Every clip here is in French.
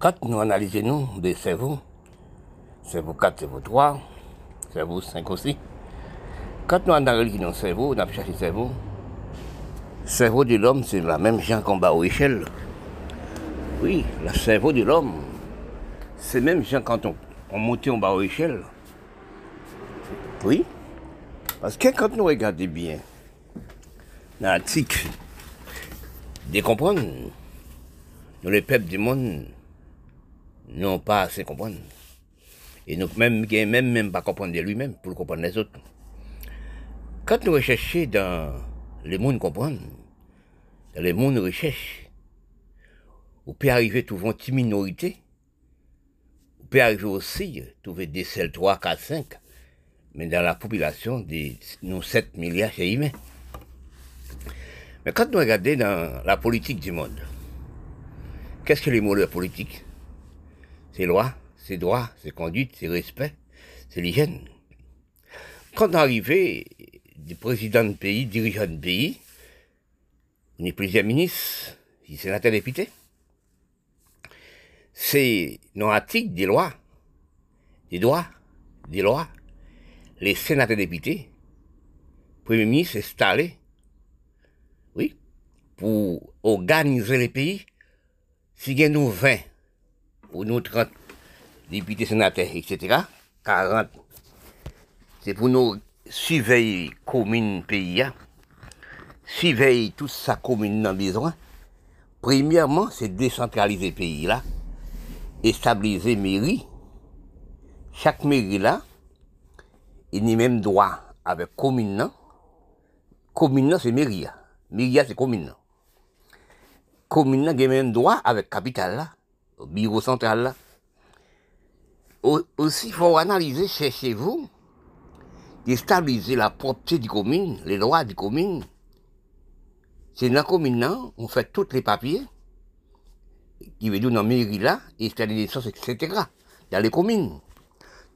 Quand nous analysons des cerveaux, cerveau 4, cerveau 3, cerveau 5 aussi, quand nous analysons nos cerveaux, on a cherché le cerveau, le cerveau de l'homme, c'est la même qu'en bas aux échelles. Oui, le cerveau de l'homme, c'est même chose quand on, en bas aux échelles. Oui, parce que quand nous regardons bien, dans l'article, de comprendre, nous les peuples du monde n'ont pas assez comprendre. Et nous même, même, même pas comprendre lui-même pour comprendre les autres. Quand nous recherchons dans le monde comprendre, dans le monde recherche, on peut arriver à trouver une minorité, on peut arriver aussi à trouver des seuls 3, 4, 5, mais dans la population, de nous 7 milliards c'est humain. Mais quand nous regardons dans la politique du monde, qu'est-ce que les mots de la politique? C'est loi, c'est droit, c'est conduite, c'est respect, c'est l'hygiène. Quand on arrive des présidents de pays, dirigeants de pays, on est plusieurs ministres, des sénateurs députés. C'est dans l'article des lois, des droits, des lois, les sénateurs députés, premier ministre installé, oui, pour organiser les pays, si nous 20 ou nous 30 députés, sénateurs, etc., 40, c'est pour nous surveiller commune pays, hein. surveiller toute sa commune dans besoin. Premièrement, c'est décentraliser pays là, et stabiliser mairie. Chaque mairie là, il y a même droit avec commune. Commune, c'est mairie. Mairie, c'est commune. Commune, il y a même droit avec capital, là, bureau central. Là. Aussi, il faut analyser, cherchez vous, stabiliser la propreté du commune, les lois du commune. C'est dans la commune, on fait tous les papiers, qui veut dans la mairie là, des sources, etc. Dans les communes.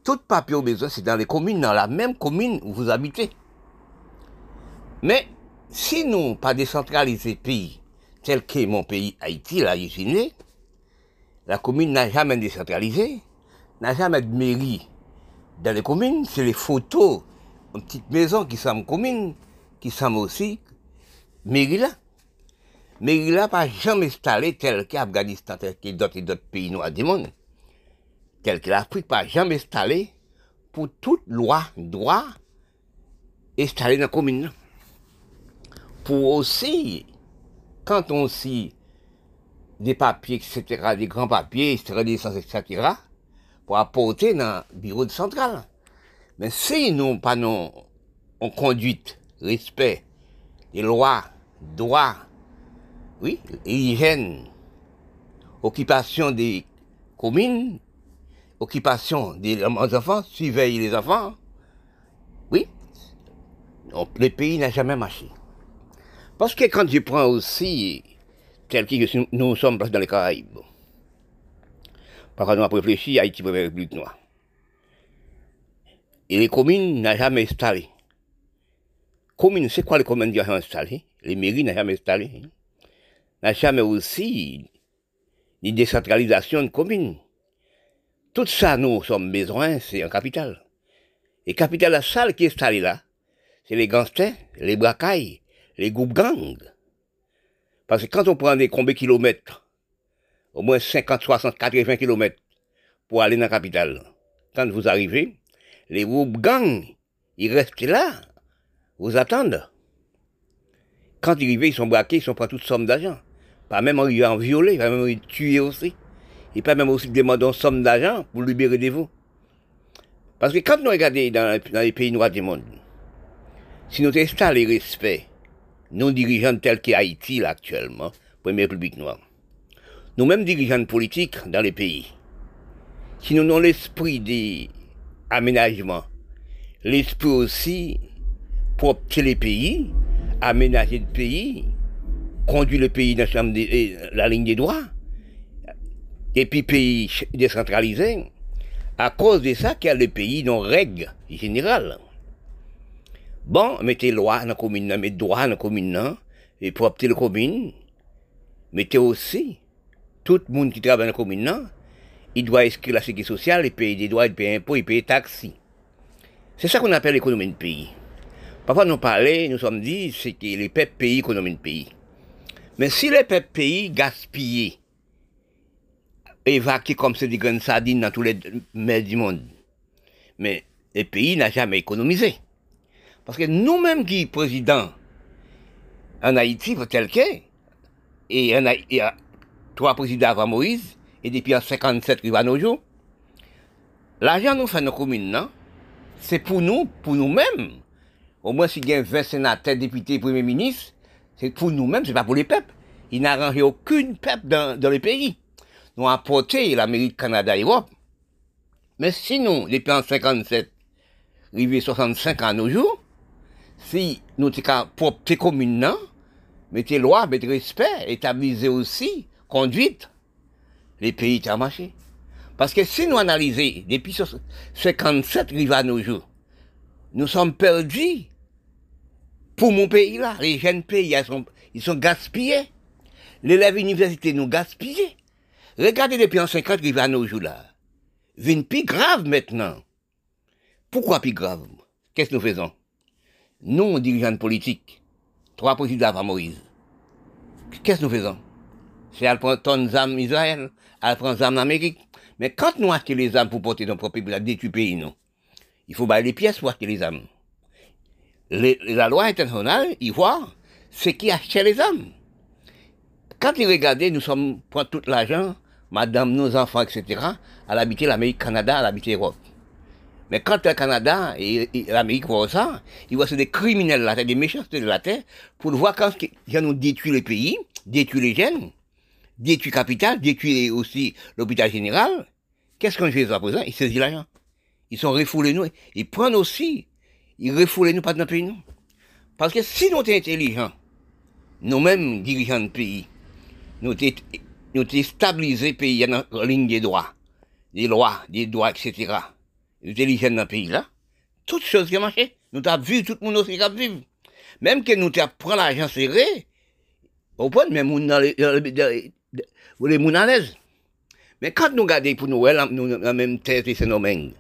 Tout papier au besoin, c'est dans les communes, dans la même commune où vous habitez. Mais, si nous pas décentraliser pays, tel que mon pays Haïti, là, je suis né, la commune n'a jamais décentralisé, n'a jamais de mairie dans les communes, c'est les photos, une petite maison qui sont commune, qui sont aussi mairie là. Mairie là pas jamais installé tel qu'Afghanistan, tel que d'autres d'autres pays noirs du monde tel que l'Afrique pas jamais installé pour toute loi, droit, installé dans la commune. Pour aussi, quand on sait des papiers, etc., des grands papiers, etc., pour apporter dans le bureau de centrale. Mais si nous pas non, en conduite, respect, des lois, droits, oui, hygiène, occupation des communes, occupation des enfants, surveiller les enfants. Oui, le pays n'a jamais marché. Parce que quand je prends aussi, tel que nous sommes dans les Caraïbes, par exemple, on a réfléchi à Haïti la République noire. Et les communes n'ont jamais installé. Communes, c'est quoi les communes qui ont installé Les mairies n'ont jamais installé. N'a jamais aussi une décentralisation de communes. Tout ça, nous sommes besoin, c'est un capital. Et capital, la salle qui est installée là, c'est les gangsters, les bracailles, les groupes gangs. Parce que quand on prend des combien kilomètres, au moins 50, 60, 80 kilomètres pour aller dans la capitale, quand vous arrivez, les groupes gangs, ils restent là, vous attendent. Quand ils arrivent, ils sont braqués, ils sont pas toutes sommes d'argent. Pas même en violé, pas même en tué aussi. Il peut même aussi demander une somme d'argent pour libérer des vous. Parce que quand nous regardons dans, les pays noirs du monde, si nous installons le respect, nos dirigeants tels qu'Haïti là, actuellement, première République noire, nous-mêmes dirigeants politiques dans les pays, si nous avons l'esprit d'aménagement, l'esprit aussi pour les pays, aménager le pays, conduire le pays dans la ligne des droits, et puis pays décentralisés, à cause de ça qu'il y a les pays dans règles générales. Bon, mettez loi dans la commune, mettez droit dans la commune, et pour opter la commune, mettez aussi tout le monde qui travaille dans la commune, il doit inscrire la sécurité sociale, il paye des droits, il paye impôts, il paye taxes. C'est ça qu'on appelle l'économie de pays. Parfois, nous parlons, nous sommes dit, c'est que les peuples pays, l'économie de pays. Mais si les pays gaspillent, évacués comme c'est des grandes sardines dans tous les mers du monde, mais le pays n'a jamais économisé. Parce que nous-mêmes qui président en Haïti, tel qu'est, et, il y a trois présidents avant Moïse, et depuis en 57 qui va nos jours, l'argent nous fait nos communes? C'est pour nous, pour nous-mêmes. Au moins, s'il y a 20 sénateurs, députés, premiers ministres, c'est pour nous-mêmes, c'est pas pour les peuples. Il n'a arrangé aucune peuple dans, dans le pays. Nous avons apporté l'Amérique, Canada, Europe. Mais sinon, depuis en 57, arrivé 65 ans à nos jours, si nous sommes propres communes, non? mettez loi, mettez respect, établissez aussi conduite, les pays ont marché. Parce que si nous analysons, depuis 57 rives à nos jours, nous sommes perdus pour mon pays là. Les jeunes pays, ils sont, ils sont gaspillés. L'élève université nous gaspillés. Regardez depuis en 50 rives à nos jours là. Vine plus grave maintenant. Pourquoi plus grave? Qu'est-ce que nous faisons? Nous, dirigeants politiques, trois présidents avant Moïse, qu'est-ce que nous faisons? C'est à prendre tonnes d'armes Israël, à prendre des armes Amérique. Mais quand nous achetons les armes pour porter nos propres pays, détruire pays, il faut bailler les pièces pour acheter les armes. la loi internationale, il voit ce qui achète les armes. Quand il regardait, nous sommes pour tout l'argent, madame, nos enfants, etc., à l'habiter l'Amérique, Canada, à l'habiter l'Europe. Mais quand le Canada et, l'Amérique voient ça, ils voient c'est des criminels de la des méchants de la terre, pour voir quand ils nous détruire le pays, détruire les jeunes, détruire capital, détruire aussi l'hôpital général. Qu'est-ce qu'on fait à présent? Ils saisissent l'argent. Ils sont refoulés nous. Ils prennent aussi, ils refoulent nous pas dans le pays nous. Parce que si nous sommes intelligents, nous-mêmes dirigeants de pays, nous sommes stabilisés pays dans la ligne des droits, des lois, des droits, etc intelligents dans le pays là, toutes choses qui marché. Nous avons vu tout le monde aussi qui a vu. Même que nous avons pris l'argent serré, au point, mais nous dans les, les à l'aise. Mais quand nous regardons pour nous, nous la même tête et phénomène,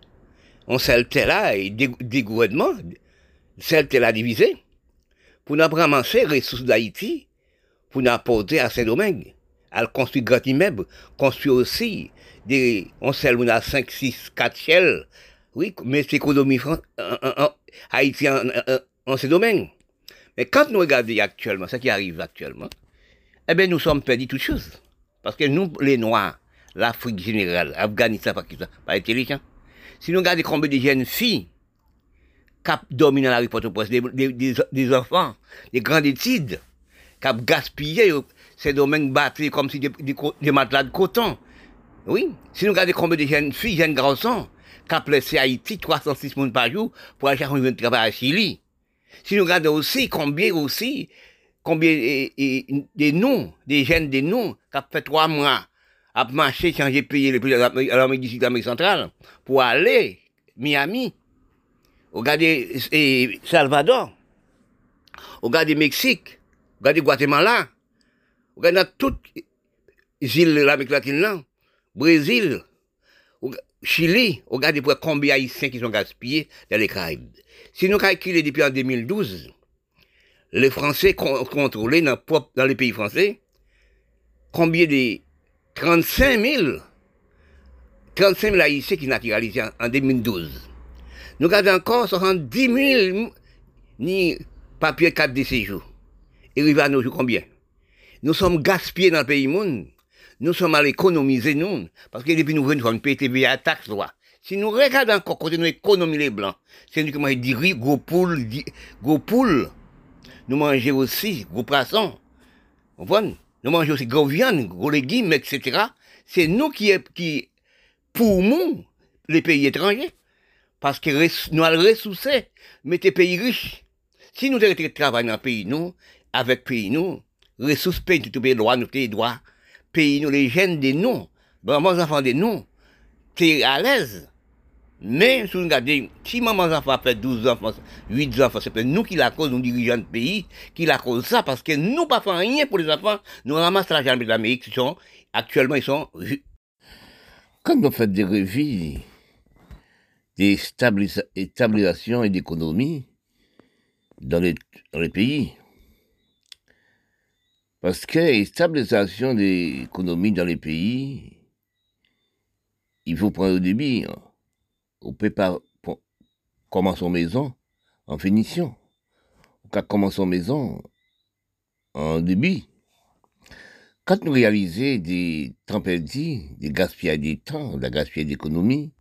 on s'est là, et des gouvernements, celle là divisé, pour nous ramasser les ressources d'Haïti, pour nous apporter à domaines, à construire grand immeuble, construire aussi des, on sait, on a 5, 6, 4 chelles, oui, mais c'est l'économie Haïti en, ce domaine. Mais quand nous regardons actuellement, ce qui arrive actuellement, eh bien, nous sommes perdus toutes choses. Parce que nous, les Noirs, l'Afrique générale, Afghanistan, Pakistan, pas intelligents. Si nous regardons combien de jeunes filles qui dorment dans la rue Port-au-Prince, des, enfants, des grandes études, ont gaspillé ces domaines battus comme si des, des, matelas de coton. Oui. Si nous regardons combien de jeunes filles, jeunes garçons, qu'a placé Haïti 306 personnes par jour pour aller chercher un travail à Chili. Si nous regardons aussi combien aussi, combien des noms, des jeunes des noms, qui fait trois mois à marcher, changer, payer les prix à l'Amérique centrale, pour aller Miami, regardez et Salvador, regardez Mexique, regardez Guatemala, regardez toutes les îles de l'Amérique latine, Brésil, Chili, regardez pour combien d'Haïtiens qui sont gaspillés dans les Caraïbes. Si nous calculons depuis en 2012, les Français contrôlés dans, dans les pays français, combien de 35 000, 35 000 Haïtiens qui naturalisés en, 2012. Nous avons encore 70 000 ni papiers 4 de séjour. Et va nous combien? Nous sommes gaspillés dans le pays monde nous sommes à l'économiser, nous. Parce que depuis nous venons, nous payer TVA taxe, loi. Si nous regardons encore côté nous économies les blancs, c'est uniquement du riz, gros poule, gros poule. Nous mangeons aussi gros poissons. Vous voyez? Nous mangeons aussi gros viande, gros légumes, etc. C'est nous qui, qui, nous, les pays étrangers. Parce que nous allons ressourcer, mais les pays riches. Si nous travaillons dans le pays, nous, avec pays, nous, ressources pays, tout pays droit, nous, pays droit, pays, nous, les jeunes des noms, maman enfants des noms, t'es à l'aise. Mais, si vous regardez, si maman fait 12 enfants, 8 enfants, c'est nous qui la cause, nous dirigeants de pays, qui la cause ça, parce que nous pas faisons rien pour les enfants, nous ramassons l'argent de l'Amérique, sont actuellement, ils sont. Quand nous faisons des revues, des stabilisations et d'économie dans les pays, parce que stabilisation des économies dans les pays, il faut prendre au débit. Hein. On peut pas commencer en maison en finition. On peut commencer en maison en débit. Quand nous réalisons des temps perdus, des gaspillages de temps, des gaspillages d'économie,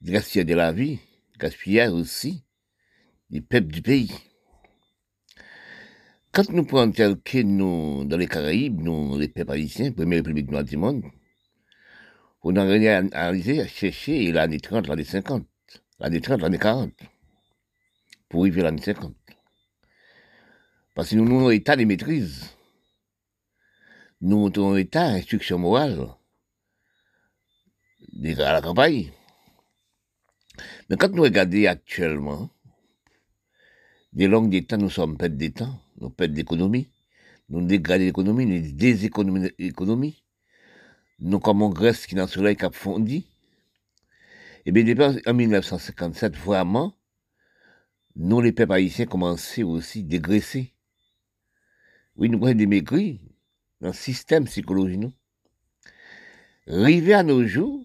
des gaspillages de la vie, des gaspillages aussi des peuples du pays. Quand nous prenons tel que nous, dans les Caraïbes, nous, les peuples haïtiens, première république noire du monde, on a réalisé à chercher l'année 30, l'année 50, l'année 30, l'année 40, pour arriver à l'année 50. Parce que nous avons un état de maîtrise. Nous avons un état d'instruction morale à la campagne. Mais quand nous regardons actuellement, des langues d'État, nous sommes perdus d'État, nous perdons d'économie, nous dégradons l'économie, nous déséconomisons l'économie. Nous, comme en Grèce qui n'a le soleil qui a fondu. Et eh bien, en 1957, vraiment, nous, les peuples haïtiens, commençaient aussi à dégraisser. Oui, nous avons des maigris dans le système psychologique, nous. Rivé à nos jours,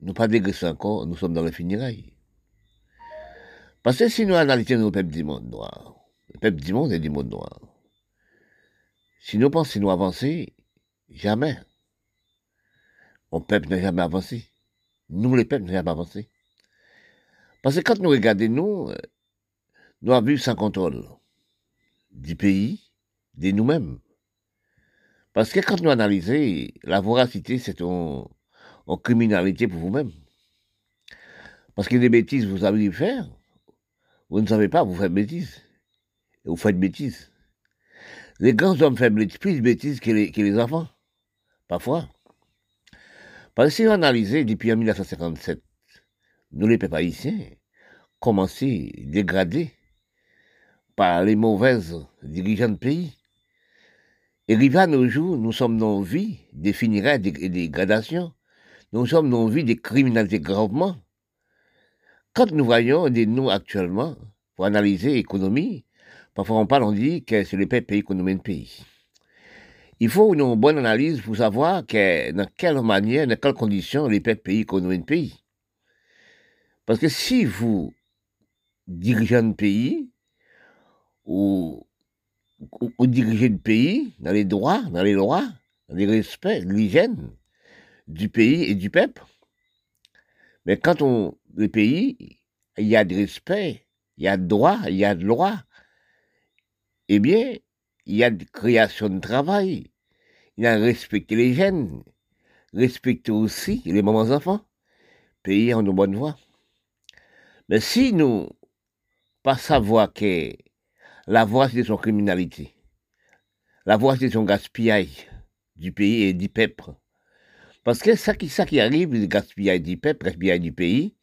nous pas dégraissé encore, nous sommes dans le finirail. Parce que si nous analysons nos peuples du monde noir, le peuple du monde est du monde noir. Si nous pensons nous avancer, jamais. Mon peuple n'a jamais avancé. Nous, les peuples, n'avons jamais avancé. Parce que quand nous regardons, nous, nous avons vu sans contrôle du pays, de nous-mêmes. Parce que quand nous analysons, la voracité, c'est en, criminalité pour vous-même. Parce que des bêtises, vous avez faire. Vous ne savez pas, vous faites bêtises. Et vous faites bêtises. Les grands hommes font plus de bêtises que les, que enfants. Parfois. Parce que si on analyse depuis 1957, nous les peuples haïtiens, commencé dégradés par les mauvaises dirigeants de pays. Et arrivé à nos jours, nous sommes dans vie définirait des, dégradations. Nous sommes dans vie de criminalité gravement. Quand nous voyons des noms actuellement, pour analyser l'économie, parfois on parle, on dit que c'est le pays économique de pays. Il faut une bonne analyse pour savoir que, dans quelle manière, dans quelles conditions les pays connaissent un pays. Parce que si vous dirigez un pays, ou, dirigez le pays dans les droits, dans les lois, dans les respects, l'hygiène du pays et du peuple, mais quand on, le pays, il y a de respect, il y a de droits, il y a de lois, eh bien, il y a de création de travail, il y a respecter les jeunes, respecter aussi les mamans enfants, pays en bonne voie. Mais si nous pas savoir que la voie c'est son criminalité, la voie c'est son gaspillage du pays et du peuple, parce que ça qui, ça qui arrive, le gaspillage du peuple, le gaspillage du pays,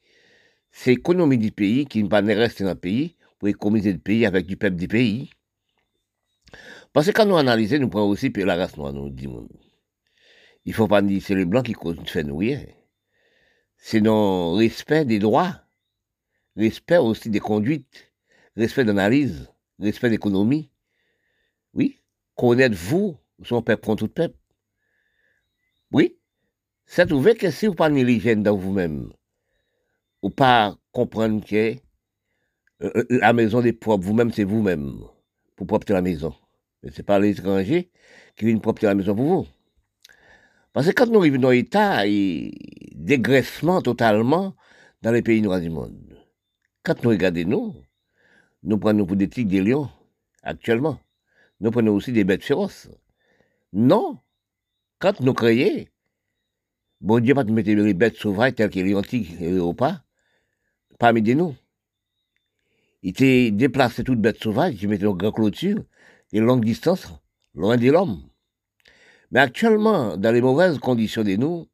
c'est l'économie du pays qui ne pas rester dans le pays pour économiser le pays avec du peuple du pays. Parce que quand nous analysons, nous prenons aussi la race noire, nous disons. Il ne faut pas dire c'est les blancs qui fait nous rien. C'est non respect des droits, respect aussi des conduites, respect d'analyse, respect d'économie. Oui, connaître vous, son peuple contre tout peuple. Oui, c'est trouvé que si vous pas l'hygiène dans vous-même, ou pas comprendre que euh, euh, la maison des propres, vous-même, c'est vous-même, pour propter la maison. Mais c'est pas l'étranger qui vient propter la maison pour vous. Parce que quand nous arrivons dans l'État, il dégraissement totalement dans les pays noirs du monde. Quand nous regardons nous, nous prenons pour des tigres, des lions, actuellement. Nous prenons aussi des bêtes féroces. Non. Quand nous créons, bon Dieu pas nous mettre les bêtes sauvages telles que les antiques et les repas, parmi nous. Il était déplacé toutes bêtes sauvages, il mettait une grande clôture, des longues distances, loin de l'homme. Mais actuellement, dans les mauvaises conditions de nous,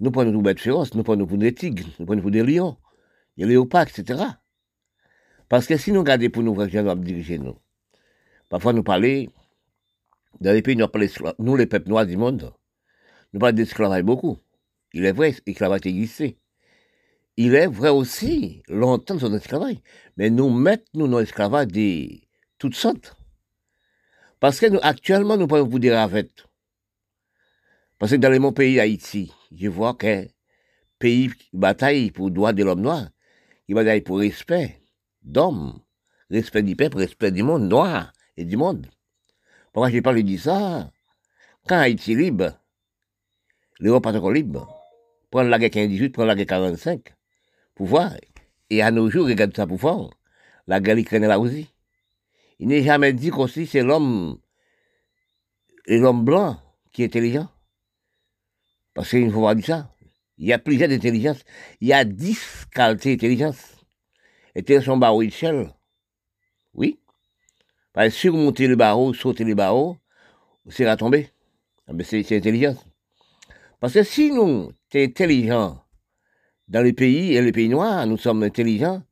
nous prenons des bêtes féroces, nous prenons des tigres, nous prenons des lions, des léopards, etc. Parce que si nous regardons pour nous, nous diriger nous. Parfois nous parler, dans les pays, nous, nous les peuples noirs du monde, nous parlons d'esclavage beaucoup. Il est vrai, l'esclavage existait. Il est vrai aussi, longtemps son esclavage. Mais nous mettons nous dans l'esclavage de toutes sortes. Parce que nous, actuellement, nous parlons pour des ravettes. Parce que dans mon pays, Haïti, je vois que pays bataille pour le droit de l'homme noir, il bataille pour respect d'homme, respect du peuple, respect du monde noir et du monde. Pourquoi je parle de ça? Quand Haïti est libre, l'Europe est encore libre. Prendre la guerre 15-18, prendre la guerre 45, pouvoir. Et à nos jours, regarde ça pouvoir. La guerre ukrainienne là aussi. Il n'est jamais dit qu'aussi c'est l'homme, l'homme blanc qui est intelligent. Parce qu'il faut voir ça. Il y a plusieurs intelligences. Il y a dix qualités d'intelligence. Et son barreau Shell. Oui. Parce que surmonter le barreau, sauter le barreau, c'est à tomber. Ah, mais c'est intelligence. Parce que si nous sommes intelligents dans les pays, et les pays noirs, nous sommes intelligents,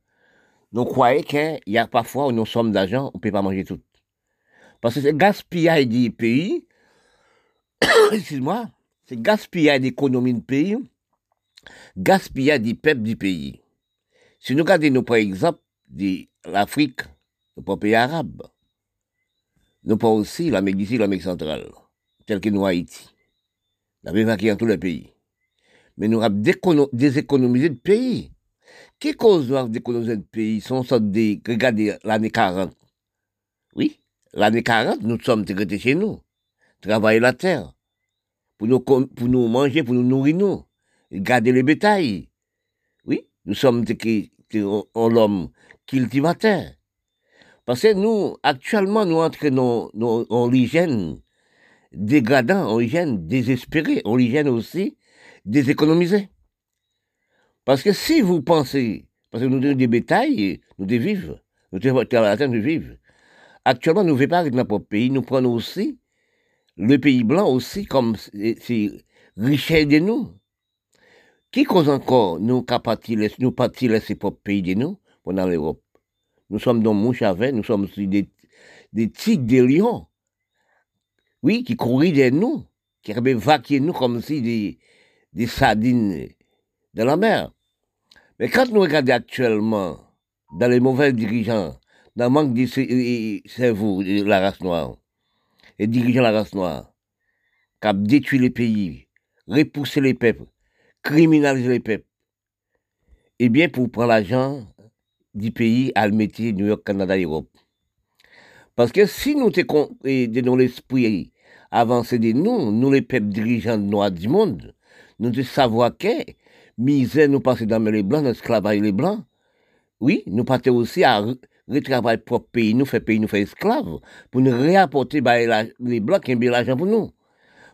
nous croyons qu'il y a parfois où nous sommes d'argent, on ne peut pas manger tout. Parce que c'est gaspillage des pays, excuse-moi, c'est gaspillage d'économie du pays, gaspillage du peuple du pays. Si nous regardons, par exemple, de l'Afrique, nos pays arabes, nous pas aussi l'Amérique d'ici, l'Amérique centrale, tel que nous Haïti. Nous avons dans tous les pays. Mais nous avons déséconomisé le pays. Qui cause nous déséconomiser le pays? Sont sorte de, regardez l'année 40. Oui, l'année 40, nous sommes traités chez nous. Travailler la terre. Pour nous, pour nous manger, pour nous nourrir nous. Garder les bétails. Oui, nous sommes l'homme cultivateur. Parce que nous, actuellement, nous entraînons en l'hygiène dégradant, en hygiène désespérée, en hygiène aussi déséconomisée. Parce que si vous pensez, parce que nous avons des bétails, nous devons vivre, nous terre de vivre. Actuellement, nous ne faisons pas avec notre pays, nous prenons aussi le pays blanc aussi comme c'est richesse de nous. Qui cause encore nous capables, nous partir laisser propre pays de nous pendant l'Europe? Nous sommes dans Mouchavet, nous sommes des, des tigres, des lions. Oui, qui couraient de nous, qui vaqué nous comme si des, des sardines de la mer. Mais quand nous regardons actuellement dans les mauvais dirigeants, dans le manque de cerveau de la race noire, et dirigeants de la race noire, qui ont détruit les pays, repoussé les peuples, criminalisé les peuples, eh bien, pour prendre l'argent du pays à le métier New York, Canada, Europe. Parce que si nous sommes dans l'esprit avancé de nous, nous les peuples dirigeants noirs du monde, nous devons savoir que misère nous passe dans les blancs, esclavage les blancs. Oui, nous partons aussi à retravailler propre pays, nous faire pays, nous faire esclaves, pour nous réapporter bah, les blancs qui ont l'argent pour nous.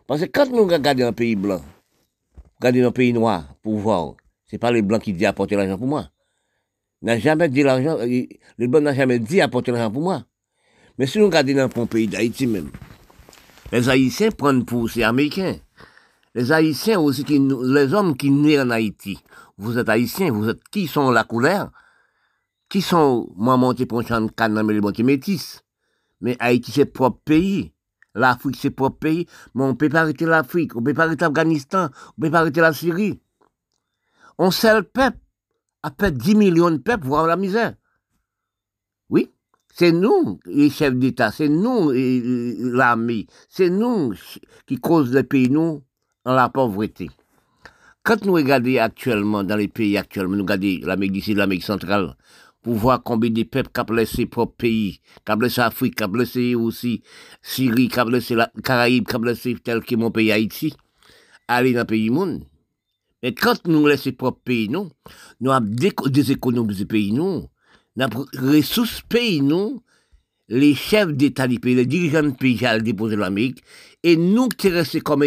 Parce que quand nous regardons un pays blanc, regardons un pays noir pour voir, c'est pas les blancs qui disent apporter l'argent pour moi n'a jamais dit l'argent, euh, le bon n'a jamais dit apporter l'argent pour moi. Mais si nous regardons dans le pays d'Haïti même, les Haïtiens prennent pour ces Américains. Les Haïtiens aussi, les hommes qui naissent en Haïti, vous êtes Haïtiens, vous êtes qui sont la couleur? Qui sont, moi, monté pour un canne, mais les métis Mais Haïti, c'est propre pays. L'Afrique, c'est propre pays. Mais on ne peut pas arrêter l'Afrique, on ne peut pas arrêter l'Afghanistan, on ne peut pas arrêter la Syrie. On sait le peuple à peu 10 millions de peuples voir la misère. Oui, c'est nous, les chefs d'État, c'est nous, l'armée, c'est nous qui causons le pays, nous, en la pauvreté. Quand nous regardons actuellement, dans les pays actuellement, nous regardons l'Amérique d'ici, l'Amérique centrale, pour voir combien de peuples qui ont laissé propre pays, qui ont laissé l'Afrique, qui ont laissé aussi Syrie, qui ont laissé la Caraïbe, qui ont laissé tel que mon pays Haïti, aller dans le pays monde. Mais quand nous laissons propre pays, nous, nous avons du pays, nous, nous avons ressources pays, nous, les chefs d'État du pays, les dirigeants du pays, à déposer l'Amérique, et nous qui restons comme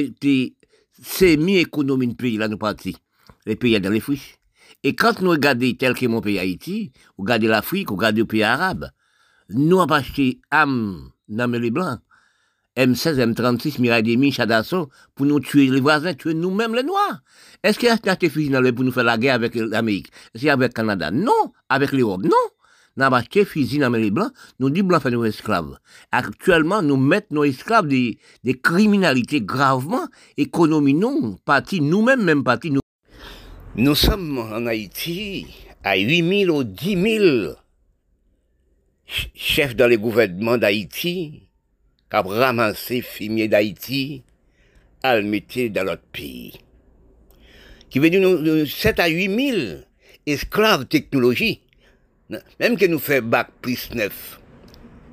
semi-économies du pays, là, nous partis. Les pays dans les friches. Et quand nous regardons tel que mon pays Haïti, ou regardons l'Afrique, ou regardons les pays arabes, nous avons acheté âme dans les blancs. M16, M36, Mirai Demi, Chadasson, pour nous tuer les voisins, tuer nous-mêmes les Noirs. Est-ce qu'il y a des fusils pour nous faire la guerre avec l'Amérique? Est-ce avec le Canada? Non. Avec l'Europe? Non. N'a pas acheté fusil blancs, nous dit blancs fait esclaves. Actuellement, nous mettons nos esclaves des, criminalités gravement, économie nous-mêmes, même nous. Nous sommes en Haïti à 8 000 ou 10 000 chefs dans les gouvernements d'Haïti qui ont ramassé fumier d'Haïti à le dans notre pays. Qui veut dire nous, 7 à 8 000 esclaves technologie. Même que nous faisons bac plus 9.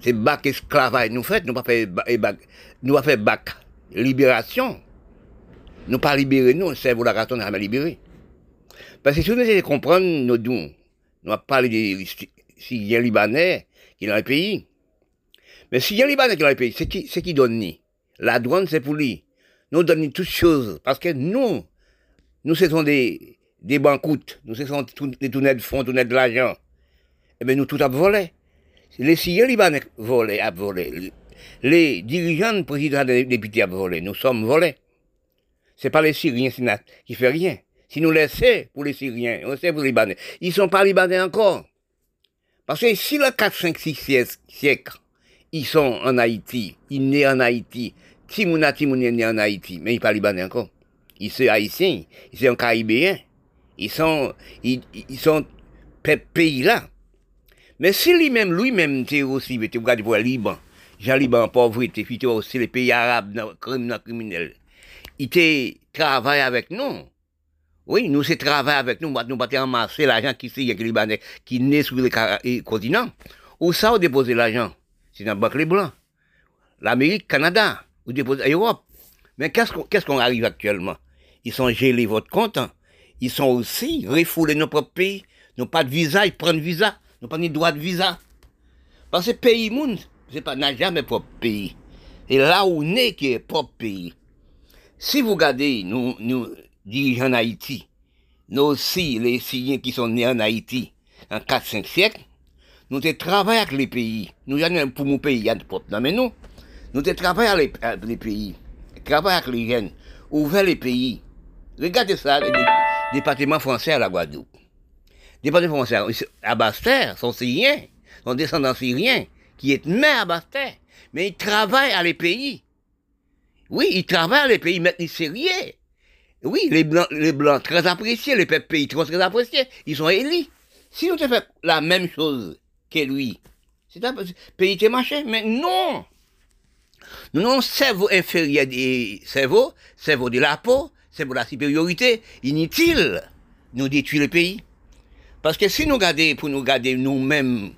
C'est bac esclavage nous fait, nous pas fait bac, nous pas bac libération. Nous pas libérer nous, c'est pour la raison nous jamais libéré. Parce que si nous essayons de comprendre nos dons, nous avons parlé des Syriens libanais qui sont dans le pays. Mais Syriens libanais qui sont dans le pays, c'est qui, qui donne ni? La douane, c'est pour lui. Nous donnons toutes choses. Parce que nous, nous, ce sont des, des. Nous, ce sont des tournées de fonds, tournées de l'argent. Eh bien, nous, tout avons volé. Les Syriens libanais volé, a volé. Les dirigeants, présidents des députés ont volé. Nous sommes volés. C'est pas les Syriens qui font rien. Si nous laissons pour les Syriens, on sait pour les Libanais. Ils sont pas Libanais encore. Parce que si le 4, 5, 6 siècles, ils sont en Haïti, ils naissent en Haïti, Timouna Timouna est né en Haïti, mais ils pas Libanais encore. Ils sont haïtiens, ils sont caribéens, ils sont, ils, ils sont pays là. Mais si lui-même, lui-même, tu aussi, tu regardes pour le Liban, Jean Liban, pauvreté, puis tu aussi les pays arabes, criminels, il travaille avec nous. Oui, nous, c'est travail avec nous, nous battons amasser l'argent qui est Libanais, qui naît sur le continent. Où ça, on dépose l'argent? C'est dans la Banque Les Blancs. L'Amérique, Canada, ou dépose l'Europe. Mais qu'est-ce qu'on arrive actuellement? Ils sont gelés votre compte. Hein. Ils sont aussi refoulés nos propres pays. Nous pas de visa, ils prennent visa. Nous pas de droit de visa. Parce que pays monde, c'est pas, n'a jamais propre pays. Et là où on est qui est propre pays. Si vous regardez, nous, nous, dirigeants Haïti, nous aussi, les Syriens qui sont nés en Haïti, en 4-5 siècles, nous avons travaillé avec les pays. Nous avons pour mon pays, il y a de propre, mais nous, nous avons travaillé avec les pays, travaillé avec les jeunes, ouvert les pays. Regardez ça, les départements français à la Guadeloupe. Départements français à Bastère sont syriens, sont descendants syriens, qui est mère à Bastère, mais ils travaillent à les pays. Oui, ils travaillent à les pays, mais ils sérieux. Oui, les blancs, les blancs très appréciés, les peuples pays très appréciés, ils sont élus. Si nous fait la même chose que lui, c'est un pays qui marché, mais non. Nous avons cerveau inférieur des cerveaux, cerveau de la peau, cerveau de la supériorité, inutile, nous détruire le pays. Parce que si nous regardons, pour nous garder nous-mêmes,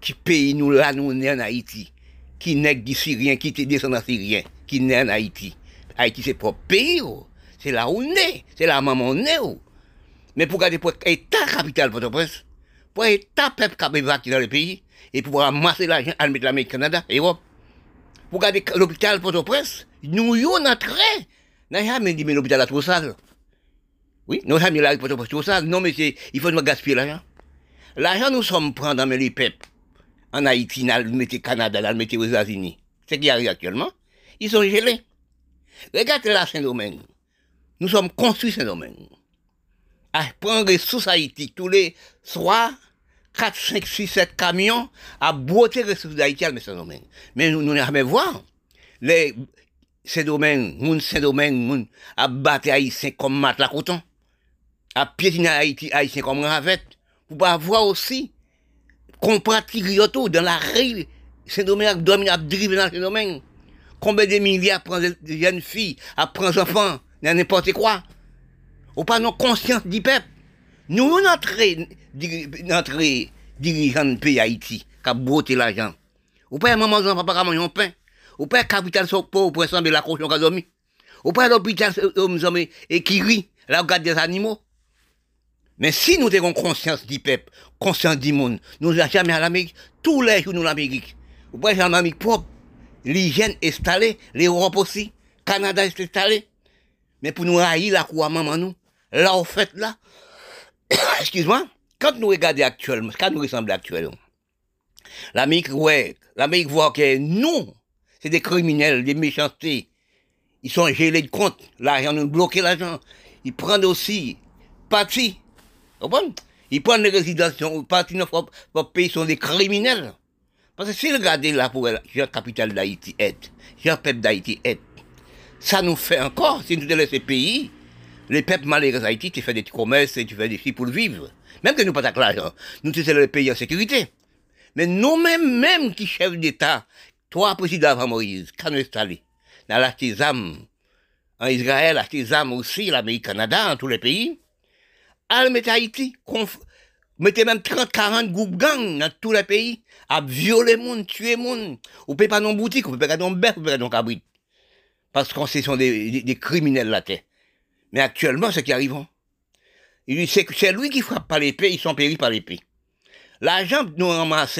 qui pays nous là, nous sommes en Haïti, qui n'est pas Syrien, qui est descendant Syrien, qui n'est en Haïti. Haïti, c'est propre pays. C'est là où on est. C'est là où maman est. Mais pour garder pour État capital Port-au-Prince, pour État peuple qui a dans le pays, et pour ramasser l'argent à mettre l'Amérique, Canada, Europe, pour garder l'hôpital Port-au-Prince, nous y on entré. N'a jamais dit, mais l'hôpital est trop sale. Oui, nous jamais là, Port-au-Prince trop sale. Non, mais il faut nous gaspiller l'argent. L'argent, nous sommes prendre dans les peuples. En Haïti, dans le Canada, dans le aux États-Unis. Ce qui arrive actuellement, ils sont gelés. Regardez la Saint-Domingue. Nous sommes construits domaine. À prendre ressources Haïti tous les soirs, 4, 5, 6, 7 camions à botter les ressources d'Haïti à domaine. Mais nous n'avons jamais vu les, domaines, moun domaines, moun, à battre Haïtiens comme mat la coton, à piétiner Haïti, Haïtiens comme ravette, pour pas voir aussi, qu'on pratique dans la rue, domaines, domaines, à driver dans domaines. Combien de milliards prennent des jeunes filles, à prendre des enfants, n'importe quoi? Ou pas non conscience du peuple? Nous, notre, notre dirigeant de pays Haïti, qui a botté l'argent. Ou pas maman, papa, qui a pain. Ou pas capital sur pour sembler la cochon qui a dormi. Ou pas l'hôpital et qui rit, là, regarde des animaux. Mais si nous avons conscience du peuple, conscience du monde, nous n'avons jamais à l'Amérique, tous les jours nous l'Amérique. Ou pas en Amérique propre, l'hygiène installée, l'Europe aussi, Canada est installé. Mais pour nous haïr la cour maman nous, là au fait là, excuse-moi, quand nous regardons actuellement, quand nous ressemblons actuellement, l'Amérique, ouais, l'Amérique voit que nous, c'est des criminels, des méchancetés. Ils sont gelés de compte, l'argent nous bloque l'argent. Ils prennent aussi parti. Ils prennent les résidences, partis dans notre pays sont des criminels. Parce que si regardez là pour la capitale d'Haïti est, le peuple d'Haïti est, ça nous fait encore, si nous laissons ces pays, les peuples malheureux d'Haïti, tu fais des commerces, tu fais des filles pour vivre. Même que nous pas l'argent, nous sommes le pays en sécurité. Mais nous-mêmes, même qui chefs d'État, trois présidents avant Moïse, quand nous installés, dans l'artisan, en Israël, l'artisan aussi, l'Amérique, Canada, en tous les pays, à mettre Haïti, mettez même 30, 40 groupes gangs dans tous les pays, à violer monde, tuer monde. Ou peut pas dans boutique, ou peut pas dans bœuf, ou peut pas dans cabrit. Parce qu'on ce sont des, des, criminels la terre. Mais actuellement, ce qui arrive, c'est lui qui frappe par l'épée, ils sont péris par l'épée. L'argent nous ramasse,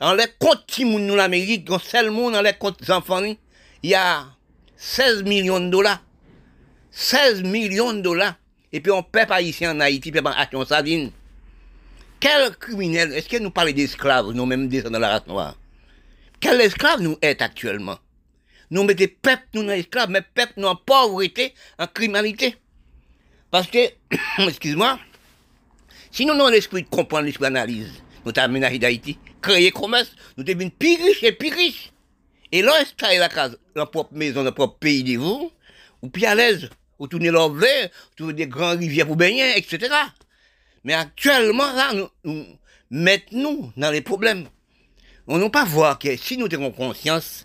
en les comptes nous l'Amérique, dans seul monde, dans les comptes enfants, il y a 16 millions de dollars. 16 millions de dollars. Et puis on pas ici en Haïti, achète en sardine. Quel criminel, est-ce que nous parlons d'esclaves, nous-mêmes descendants de la race noire? Quel esclave nous est actuellement? Nous mettons peuple nous dans esclaves, mais peuple nous en pauvreté, en criminalité. Parce que, excuse-moi, si nous avons l'esprit de comprendre l'esprit d'analyse, nous avons aménagé d'Haïti, créé commerce, nous devons plus riches et plus riches. Et installer la case, la propre maison, le propre pays de vous, ou plus à l'aise, ou tourner verre, trouver des grandes rivières pour baigner, etc. Mais actuellement, là, nous, mettons-nous dans les problèmes. On n'a pas voir que si nous avons conscience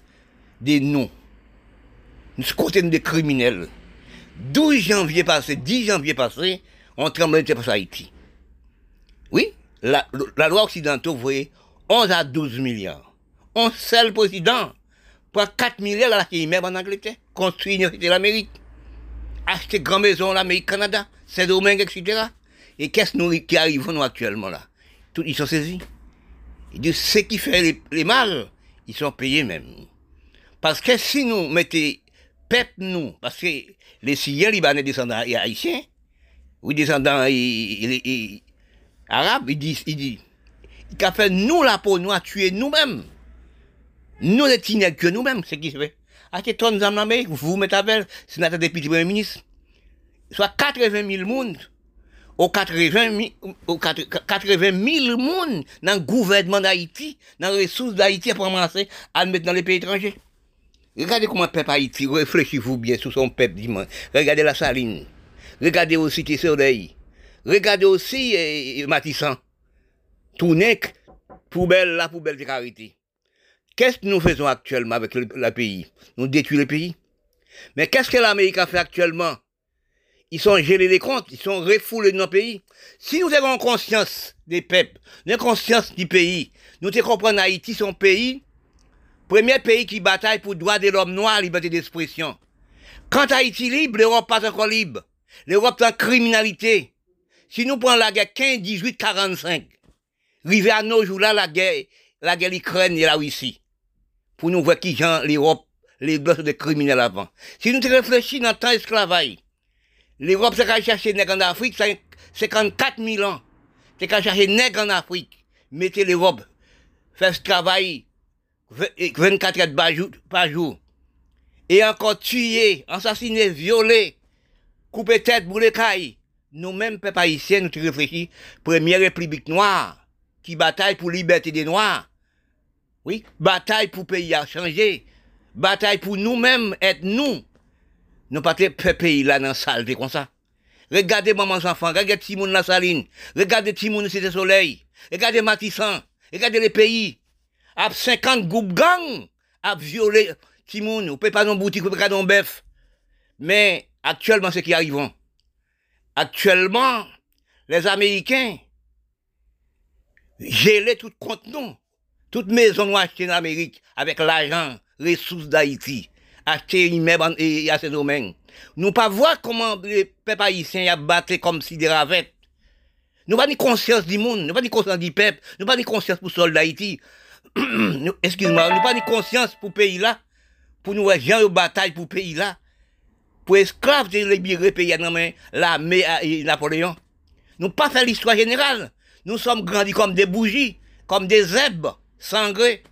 des nous, nous sommes des criminels. 12 janvier passé, 10 janvier passé, on tremblait sur Haïti. Oui, la, loi occidentale, vous voyez, 11 à 12 milliards. On seul président pour 4 milliards à la même en Angleterre, construire une l'Amérique, acheter grand maison l'Amérique, Canada, Saint-Domingue, etc. Et qu'est-ce qui arrive nous actuellement là? Tout, Ils sont saisis. Ils disent, ce qui fait les, les mal, ils sont payés même. Parce que si nous mettons peuple nous, parce que les Syriens libanais descendants haïtiens, ou descendants arabes, ils disent, ils disent, il a fait nous la peau nous à tuer nous-mêmes. Nous les que nous-mêmes, c'est qui se fait. Achetez tonnes d'âmes l'Amérique, vous mettez à belle, sénateur député premier ministre. Soit 80 000 monde aux 80 000, monde dans le gouvernement d'Haïti, dans les ressources d'Haïti pour ramasser, à le mettre dans les pays étrangers. Regardez comment le peuple Haïti, réfléchissez-vous bien sur son peuple dimanche. Regardez la saline. Regardez aussi tes soleils. Regardez aussi eh, Matissan. Tournez poubelle, la poubelle de carité. Qu'est-ce que nous faisons actuellement avec le, pays? Nous détruisons le pays? Mais qu'est-ce que l'Amérique a fait actuellement? Ils sont gelés les comptes, ils sont refoulés de nos pays. Si nous avons conscience des peuples, nous conscience du pays, nous te comprenons Haïti, son pays, premier pays qui bataille pour droit de l'homme noir, liberté d'expression. Quand Haïti libre, l'Europe pas encore libre. L'Europe est en criminalité. Si nous prenons la guerre 15, 18, 45, arrivé à nos jours là, la guerre, la guerre l'Ukraine et la Russie, pour nous voir qui gens l'Europe, sont des criminels avant. Si nous réfléchissons dans le temps esclavage, L'Europe, qu'à chercher nègres en Afrique, 54 000 ans. C'est qu'à chercher nègres en Afrique. Mettez l'Europe. Faire ce travail 24 heures par jour. Et encore tuer, assassiner, violer, couper tête, brûler caille. Nous-mêmes, peuple haïtien, nous réfléchissons. Première République noire, qui bataille pour liberté des Noirs. Oui, bataille pour pays à changer. Bataille pour nous-mêmes être nous. Nous pas pays là dans salle comme ça. Regardez maman enfants, regardez Timoun la saline, regardez Timoun Cité Soleil, regardez Matissan, regardez les pays. À 50 groupes gang, à violer Timoun, vous pouvez pas dans boutique, vous pouvez pas dans bœuf. Mais actuellement, ce qui arrive, actuellement, les Américains, gelent tout compte nous. Toute maison nous achetées en Amérique avec l'argent, ressources d'Haïti acheter une meuble et à ce domaine. Nous pas voir comment les peuples haïtiens a battu comme si des ravettes. Nous pas ni conscience du monde, nous pas ni conscience du peuple, nous pas ni conscience pour soldats d'Haïti. Excuse-moi, nous pas ni conscience pour pays là, pour nous gens de bataille pour pays là, pour esclaves de libérer pays dans l'armée et Napoléon. Nous pas faire l'histoire générale. Nous sommes grandis comme des bougies, comme des zèbres sangrés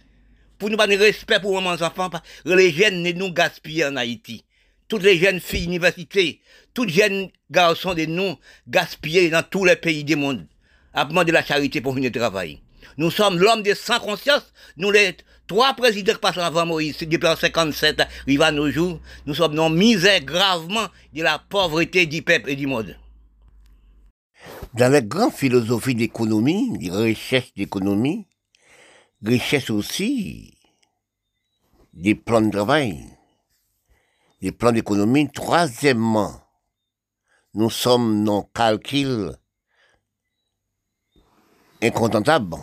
pour nous pas de respect pour nos enfants, les jeunes ne nous gaspillent en Haïti. Toutes les jeunes filles universités, toutes les jeunes garçons de nous gaspillés dans tous les pays du monde. à demander la charité pour venir travailler. Nous sommes l'homme de sans conscience. Nous les trois présidents qui passent avant Moïse, depuis en 57, arrivent nos jours. Nous sommes dans misère gravement de la pauvreté du peuple et du monde. Dans la grande philosophie d'économie, de recherche d'économie, recherche aussi des plans de travail, des plans d'économie. Troisièmement, nous sommes dans calcul incontentable.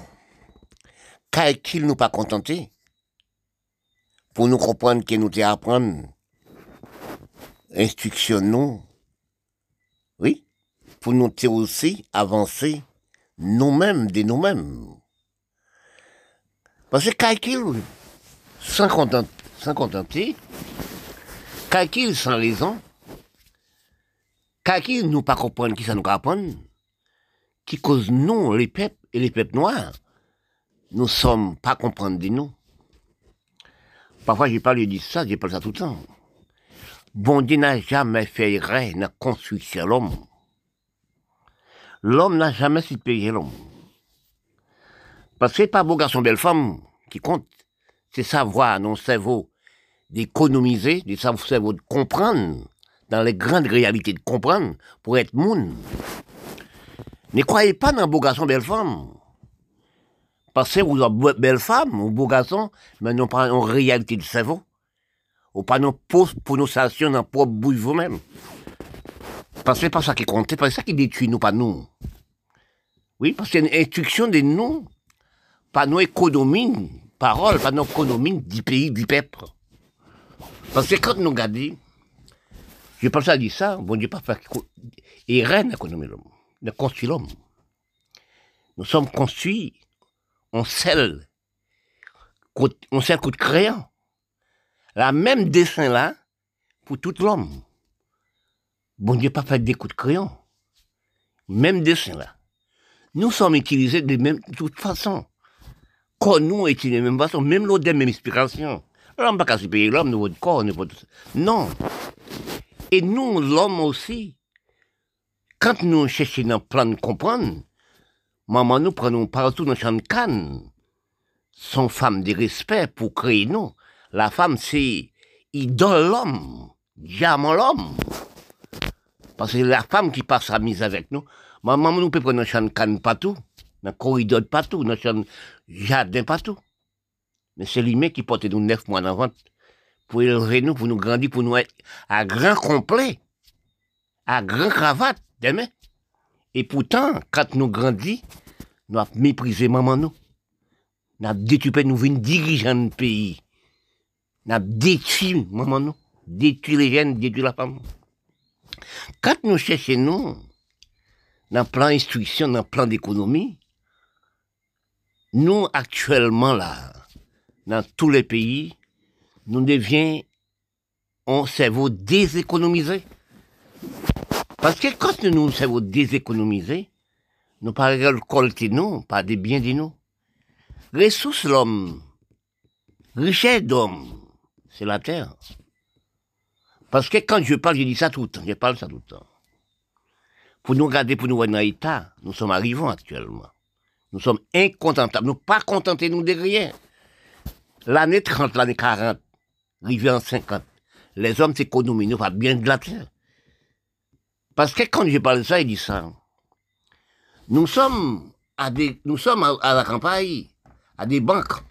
Calcul nous pas contenté. Pour nous comprendre que nous te apprendre, instruction nous, oui, pour nous aussi avancer nous-mêmes de nous-mêmes. Parce que calcul, sans, content, sans contenter, calcul sans raison, calcul nous pas comprendre qui ça nous apprendre, qui cause nous, les peuples et les peuples noirs, nous sommes pas comprendre de nous. Parfois, j'ai parlé de ça, j'ai parlé ça tout le temps. Bon Dieu n'a jamais fait rien, n'a construit sur l'homme. L'homme n'a jamais supérié l'homme. Parce que c'est pas beau garçon, belle femme qui compte. C'est savoir, nos cerveau, d'économiser, de cerveau de comprendre, dans les grandes réalités de comprendre, pour être monde. Ne croyez pas dans beau garçon, belle femme. Parce que vous êtes belle femme ou beau garçon, mais non pas en réalité de cerveau. Ou pas non prononciation dans propre bouille vous-même. Parce que c'est pas ça qui compte, c'est pas ça qui détruit nous, pas nous. Oui, parce que c'est une instruction de nous, pas nos économies, parole, pas nos économies du pays, du peuple. Parce que quand nous regardons, je pense à dire ça, bon Dieu pas faire et rien l'économie l'homme, ne construit l'homme. Nous sommes construits en sel, on sel coup de crayon. La même dessin là, pour tout l'homme. Bon Dieu pas fait des coups de crayon. Même dessin là. Nous sommes utilisés de même, de toute façon. Nous utilisons de même façon, même de même inspiration. L'homme pas qu'à se payer l'homme, notre corps, notre... Non. Et nous, l'homme aussi, quand nous cherchons un plan de comprendre, maman nous prenons partout dans champ de canne, sont femmes de respect pour créer nous. La femme, c'est idole l'homme, diamant l'homme. Parce que la femme qui passe à mise avec nous, maman nous peut prendre un champ de canne partout, dans corridor partout, dans un jardin partout. Mais c'est lui qui porte nous neuf mois d'avant pour élever nous, pour nous grandir, pour nous être à grand complet, à grand cravate, demain. Et pourtant, quand nous grandissons, nous avons méprisé maman nous. Nous avons détruit, nous venons dirigeant le pays. Nous avons détruit maman nous. Détruit les jeunes, détruit la femme. Quand nous cherchons nous, dans le plan d'instruction, dans le plan d'économie, nous actuellement là, dans tous les pays, nous devions un cerveau déséconomisé. Parce que quand nous nous cerveau déséconomisé, nous pas récolter nous, pas des biens de nous. Ressources l'homme, richesse d'homme, c'est la terre. Parce que quand je parle, je dis ça tout le temps, je parle ça tout le temps. Pour nous regarder, pour nous voir dans l'état, nous sommes arrivants actuellement. Nous sommes incontentables, nous pas contentés nous de rien. L'année 30, l'année 40, arrivé en 50, les hommes s'économisent, nous pas bien de la terre. Parce que quand je parle de ça, il dit ça. Nous sommes à des, nous sommes à, la campagne, à des banques.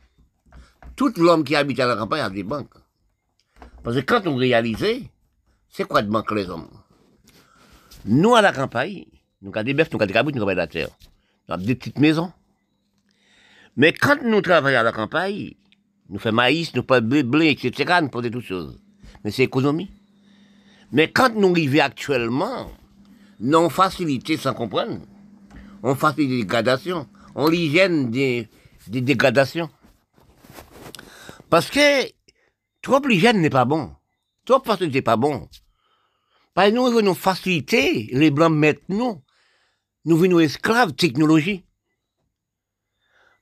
Tout l'homme qui habite à la campagne a des banques. Parce que quand on réalise, c'est quoi de banque les hommes? Nous, à la campagne, nous avons des bœufs, nous avons des cabouts, nous avons de la terre. Nous avons des petites maisons. Mais quand nous travaillons à la campagne, nous faisons maïs, nous faisons blé, blé, etc., nous faisons toutes choses. Mais c'est économie. Mais quand nous vivons actuellement, non facilité sans comprendre. On facilite des dégradations. On l'hygiène des, des dégradations. Parce que trop l'hygiène n'est pas bon. Trop facilité n'est pas bon. Que nous venons faciliter, les blancs mettent nous. Nous venons esclaves technologie.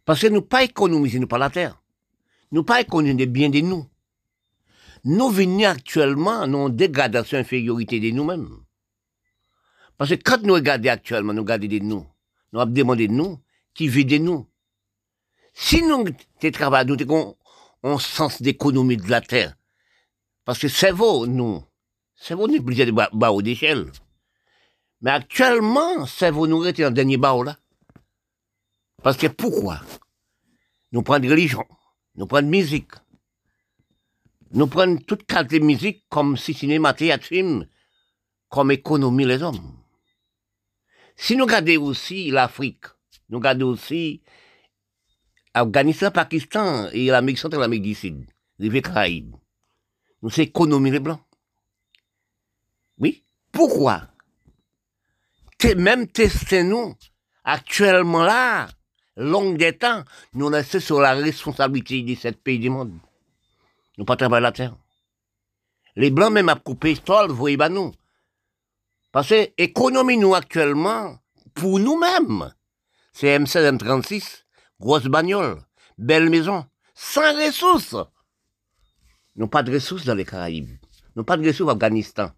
Parce que nous pas économiser nous pas la terre. Nous pas économiser des biens de nous. Nous venons actuellement dans dégradation, infériorité de nous-mêmes. Parce que quand nous regardons actuellement, nous regardons de nous, nous avons demandé de nous, qui vit de nous. Si nous travaillons, nous avons un sens d'économie de la terre. Parce que c'est vous, nous. C'est vous, nous obligés de bas d'échelle. Mais actuellement, c'est vous, nous dans le dernier bas là. Parce que pourquoi? Nous prenons religion, nous prenons musique, nous prenons toute qualité de musique comme si cinéma, théâtre, comme économie les hommes. Si nous regardons aussi l'Afrique, nous regardons aussi Afghanistan, Pakistan et l'Amérique centrale, l'Amérique du Sud, les Caraïbes, nous c'est économie les Blancs. Oui? Pourquoi? Même tester nous, actuellement là, longue des temps, nous laissons sur la responsabilité de sept pays du monde. Nous pas travailler la terre. Les Blancs même à couper sol, voyez, bah nous. Parce que économie nous actuellement, pour nous-mêmes, c'est M16, M36, grosse bagnole, belle maison, sans ressources. Nous pas de ressources dans les Caraïbes. Nous pas de ressources en Afghanistan.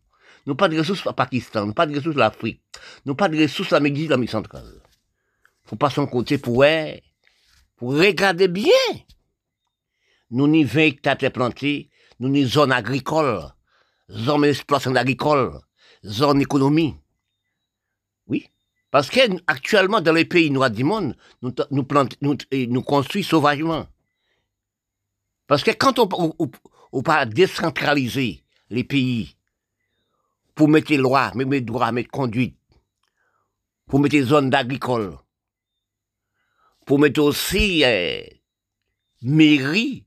Nous pas de ressources au Pakistan. Nous pas de ressources en Afrique. Nous pas de ressources en Amérique, l'Amérique centrale. Faut pas son côté pour, pour regarder bien. Nous n'y 20 hectares plantés, nous n'y zone agricole, zone d'exploitation agricole, zone économie. Oui. Parce que actuellement, dans les pays noirs du monde, nous, nous, nous, nous construisons sauvagement. Parce que quand on, on, pas décentraliser les pays pour mettre lois, mettre les droits, mettre conduite, pour mettre les zones d'agricole, pour mettre aussi euh, mairie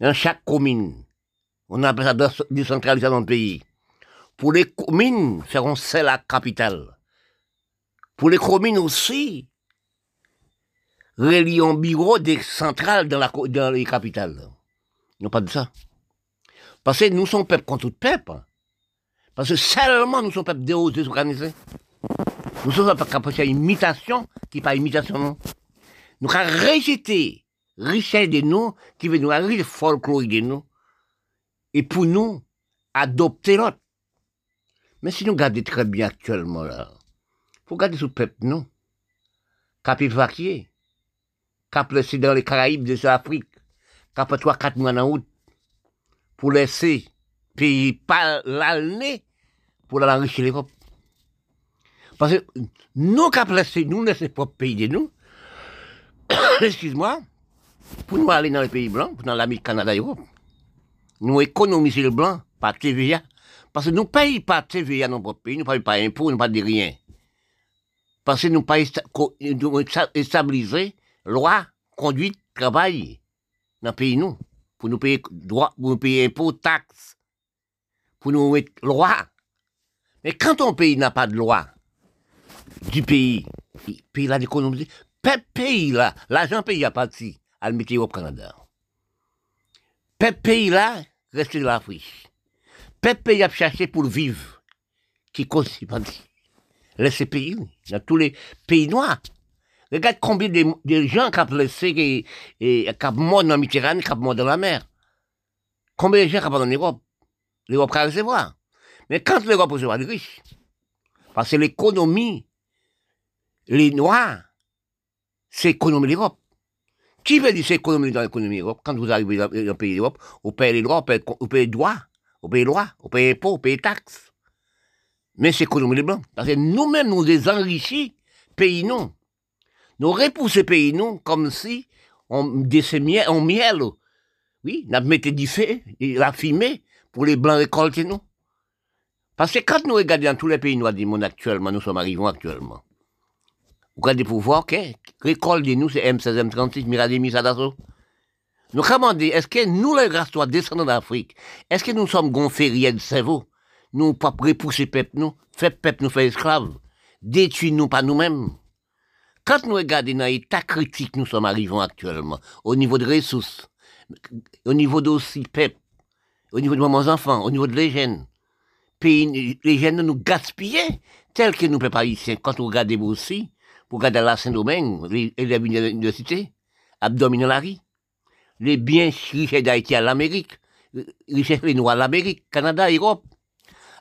dans chaque commune. On appelle ça décentralisation dans le pays. Pour les communes, feront c'est la capitale. Pour les communes aussi, relions bureau des centrales dans, la, dans les capitales. Non pas de ça. Parce que nous sommes peuple contre tout peuple. Parce que seulement nous sommes peuple désorganisés. Nous sommes pas capables de imitation, qui pas imitation, non. Nous avons rejeté richesse de nous, qui veut nous arriver folklore de nous. Et pour nous, adopter l'autre. Mais si nous regardons très bien actuellement, là, faut regarder ce peuple, non? Cap évacué. Cap laissé dans les Caraïbes de l'Afrique. Cap 3-4 mois en août. Pour laisser pays pas l'année pour l'enrichir l'Europe. Parce que nous cap laissé, nous laisser pas pays de nous. Excuse-moi. Pour nous aller dans les pays blancs, dans l'Amérique, Canada, Europe. Nous économiser le blanc par TVA. Parce que nous ne payons pas TVA dans notre pays, nous ne payons pas d'impôts, nous ne payons rien. Parce que nous ne pas stabiliser loi, conduite, travail dans le pays, nous. Pour nous payer droit, pour nous payer impôts, taxes. Pour nous mettre loi. Mais quand un pays n'a pas de loi du pays, pays là d'économiser, pays là, l'argent pays a parti à le mettre au Canada. pays là, reste de l'Afrique. Pays a cherché pour vivre, qui continue pas dit. Laissez pays, dans tous les pays noirs. Regarde combien de, gens qui ont laissé, qui ont mort dans la Méditerranée, qui ont mort dans la mer. Combien de gens qui ont mort en Europe? L'Europe a recevoir. Mais quand l'Europe recevoir les riches, parce que l'économie, les Noirs, c'est l'économie de l'Europe. Qui veut dire c'est l'économie dans l'économie de l'Europe Quand vous arrivez dans un pays d'Europe, vous payez les droits, vous payez les droits on paye loi, on paye impôts, on paye taxes. Mais c'est économie les blancs. Parce que nous-mêmes, nous les enrichis, pays non. Nous repoussons pays non comme si on miel, on miel. Oui, on mettait du la fumée, pour les blancs récolter nous. Parce que quand nous regardons dans tous les pays du monde actuellement, nous sommes arrivés actuellement. Vous regardez pour voir que récolte nous, c'est M16, M36, Mirademi, Sadasso. Nous commandons, est-ce que nous, les races descendants d'Afrique, est-ce que nous sommes gonfériens de cerveau? Nous, pas repousser peuple, nous, faire peuple nous faire esclaves, détruire nous pas nous-mêmes. Quand nous regardons dans l'état critique nous sommes arrivés actuellement, au niveau de ressources, au niveau d'aussi peuple, au niveau de nos enfants, au niveau de les jeunes, les jeunes nous gaspillent, tel que nous ici. Quand vous regardez aussi, vous regardez la Saint-Domingue, les élèves de l'université, abdominal la rue les biens richesses d'Haïti à l'Amérique, richesses les Noirs à l'Amérique, Canada, Europe.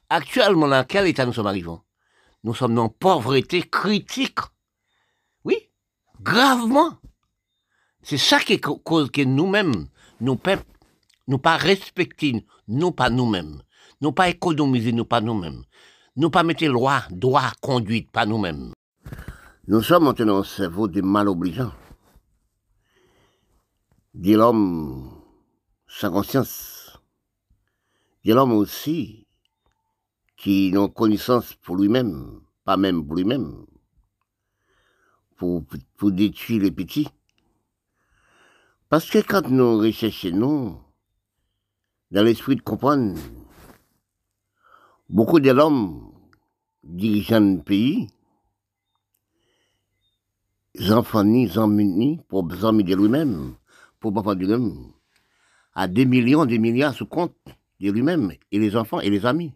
Actuellement, dans quel état nous sommes arrivés Nous sommes dans pauvreté critique. gravement. C'est ça qui cause que nous-mêmes, nous peuples, nous pas respecter, nous pas nous-mêmes, nous pas économiser, nous pas nous-mêmes, nous pas mettre loi, droit, conduite, pas nous-mêmes. Nous sommes maintenant au cerveau des mal obligeants. De l'homme sans conscience. De l'homme aussi qui n'a connaissance pour lui-même, pas même pour lui-même, pour, pour détruire les petits. Parce que quand nous recherchons, dans l'esprit de comprendre, beaucoup de l'homme dirigeant un pays, les enfants ni, ni, pour besoin de lui-même, pour pas de lui-même, à des millions, des milliards sous compte de lui-même, et les enfants et les amis.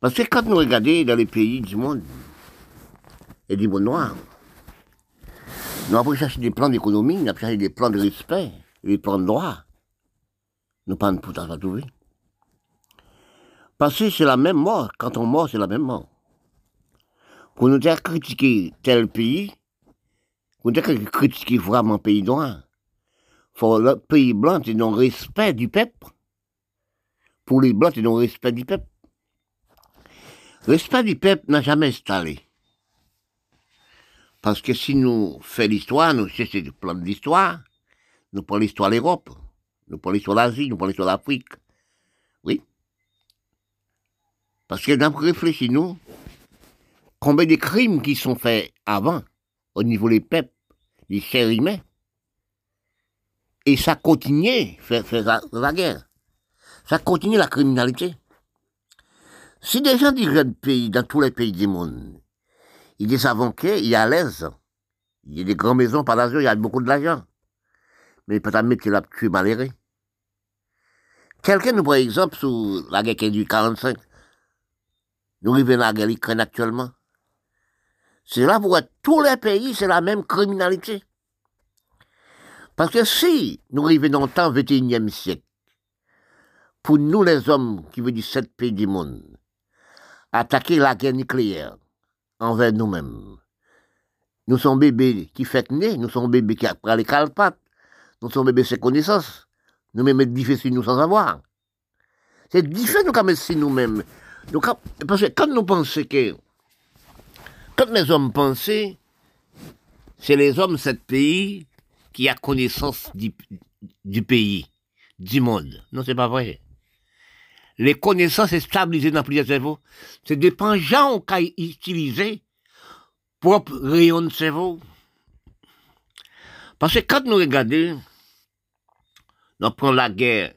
Parce que quand nous regardons dans les pays du monde, et du monde noir, nous avons cherché des plans d'économie, nous avons cherché des plans de respect, des plans de droit. Nous pas pour trouver. Parce que c'est la même mort. Quand on meurt, c'est la même mort. Pour nous dire critiquer tel pays, pour nous dire critiquer vraiment pays noir, faut le pays blanc, c'est non respect du peuple. Pour les blancs, c'est non respect du peuple. Respect du peuple n'a jamais installé. Parce que si nous faisons l'histoire, nous cherchons le plan de l'histoire, nous prenons l'histoire de l'Europe, nous l'histoire de l'Asie, nous l'histoire de l'Afrique. Oui. Parce que nous réfléchissons, combien de crimes qui sont faits avant, au niveau des peuples, des chers et ça continue faire, faire la, guerre. Ça continue la criminalité. Si des gens dirigent pays, dans tous les pays du monde, il est qu'il il est à l'aise. Il y a des grandes maisons par l'argent, il y a beaucoup de l'argent. Mais peut-être qu'il a tué malheureux. Quelqu'un nous prend exemple sur la guerre du 45. Nous vivons la guerre qui actuellement. C'est là pour tous les pays, c'est la même criminalité. Parce que si nous arrivons dans le temps 21e siècle, pour nous les hommes qui veulent dire sept pays du monde, attaquer la guerre nucléaire, envers nous-mêmes. Nous sommes bébés qui fait né, nous sommes bébés qui apprennent les calpates, nous sommes bébés sans connaissance, nous-mêmes c'est difficile nous sans savoir. C'est difficile nous si nous-mêmes. Parce que quand nous pensons que, quand les hommes pensent, c'est les hommes de ce pays qui a connaissance du, du pays, du monde. Non, c'est pas vrai les connaissances stabilisées dans plusieurs cerveaux. C'est des gens ont utilisé propre rayon de cerveau. Parce que quand nous regardons, nous prenons la guerre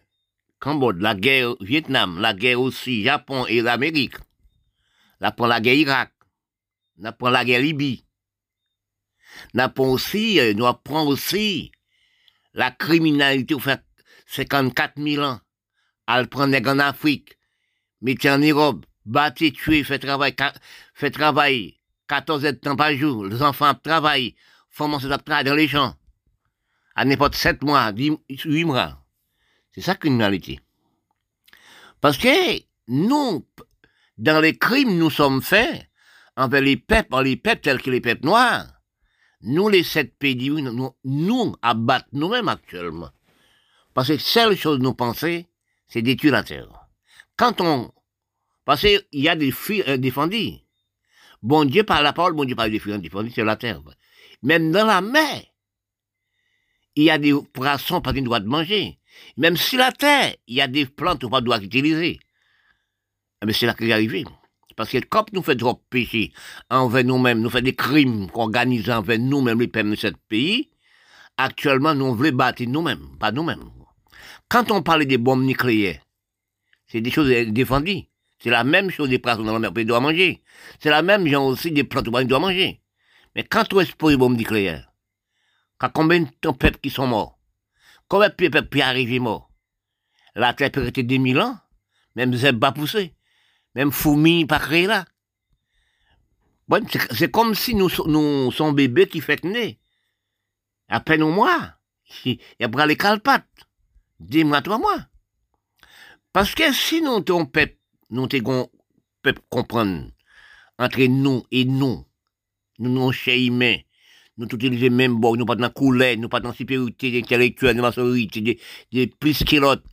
Cambodge, la guerre Vietnam, la guerre aussi Japon et l'Amérique, nous prenons la guerre Irak, nous prenons la guerre Libye, nous prenons aussi, euh, nous prenons aussi la criminalité au fait 54 000 ans. Elle prend des en Afrique, mettez en Europe, bâtir, tuer, fait travail, fait travail 14 heures de temps par jour, les enfants travaillent, forment ce travail dans les champs, à n'importe 7 mois, 8 mois. C'est ça criminalité. Parce que nous, dans les crimes nous sommes faits, envers les peuples, les peuples tels que les peuples noirs, nous, les sept pays, nous, nous abattons nous-mêmes actuellement. Parce que seule chose nous penser, c'est détruire la terre. Quand on... Parce qu'il y a des filles euh, défendus. Bon Dieu par la parole, bon Dieu par les filles défendus sur la terre. Même dans la mer, il y a des poissons pas qu'ils doivent manger. Même sur la terre, il y a des plantes qu'on doit utiliser. Mais c'est là qu'il est arrivé. Parce que quand nous faisons trop péché envers nous-mêmes, nous faisons des crimes organisés envers nous-mêmes, les peuples de ce pays, actuellement, nous voulons battre nous-mêmes, pas nous-mêmes. Quand on parle des bombes nucléaires, c'est des choses défendues. C'est la même chose des poissons dans la mer, ils doivent manger. C'est la même chose aussi des plantes, ils doivent manger. Mais quand on expose les bombes nucléaires, quand combien de peuples qui sont morts, combien de peuples qui arrivent morts, la terre peut rester 2000 ans, même zèbre pas poussé, même fourmis pas créé là. Bon, c'est comme si nous, nous sommes bébés qui fait né. À peine au mois, il a les calpates. Dis-moi, toi, moi. Parce que si nous, ton peuple, nous, t'es peuple comprendre entre nous et nous, nous, nos chers humains, nous tous les mêmes bords, nous pas dans couleur, nous pas dans supériorité intellectuelle, nous pas dans des, des plus que l'autre.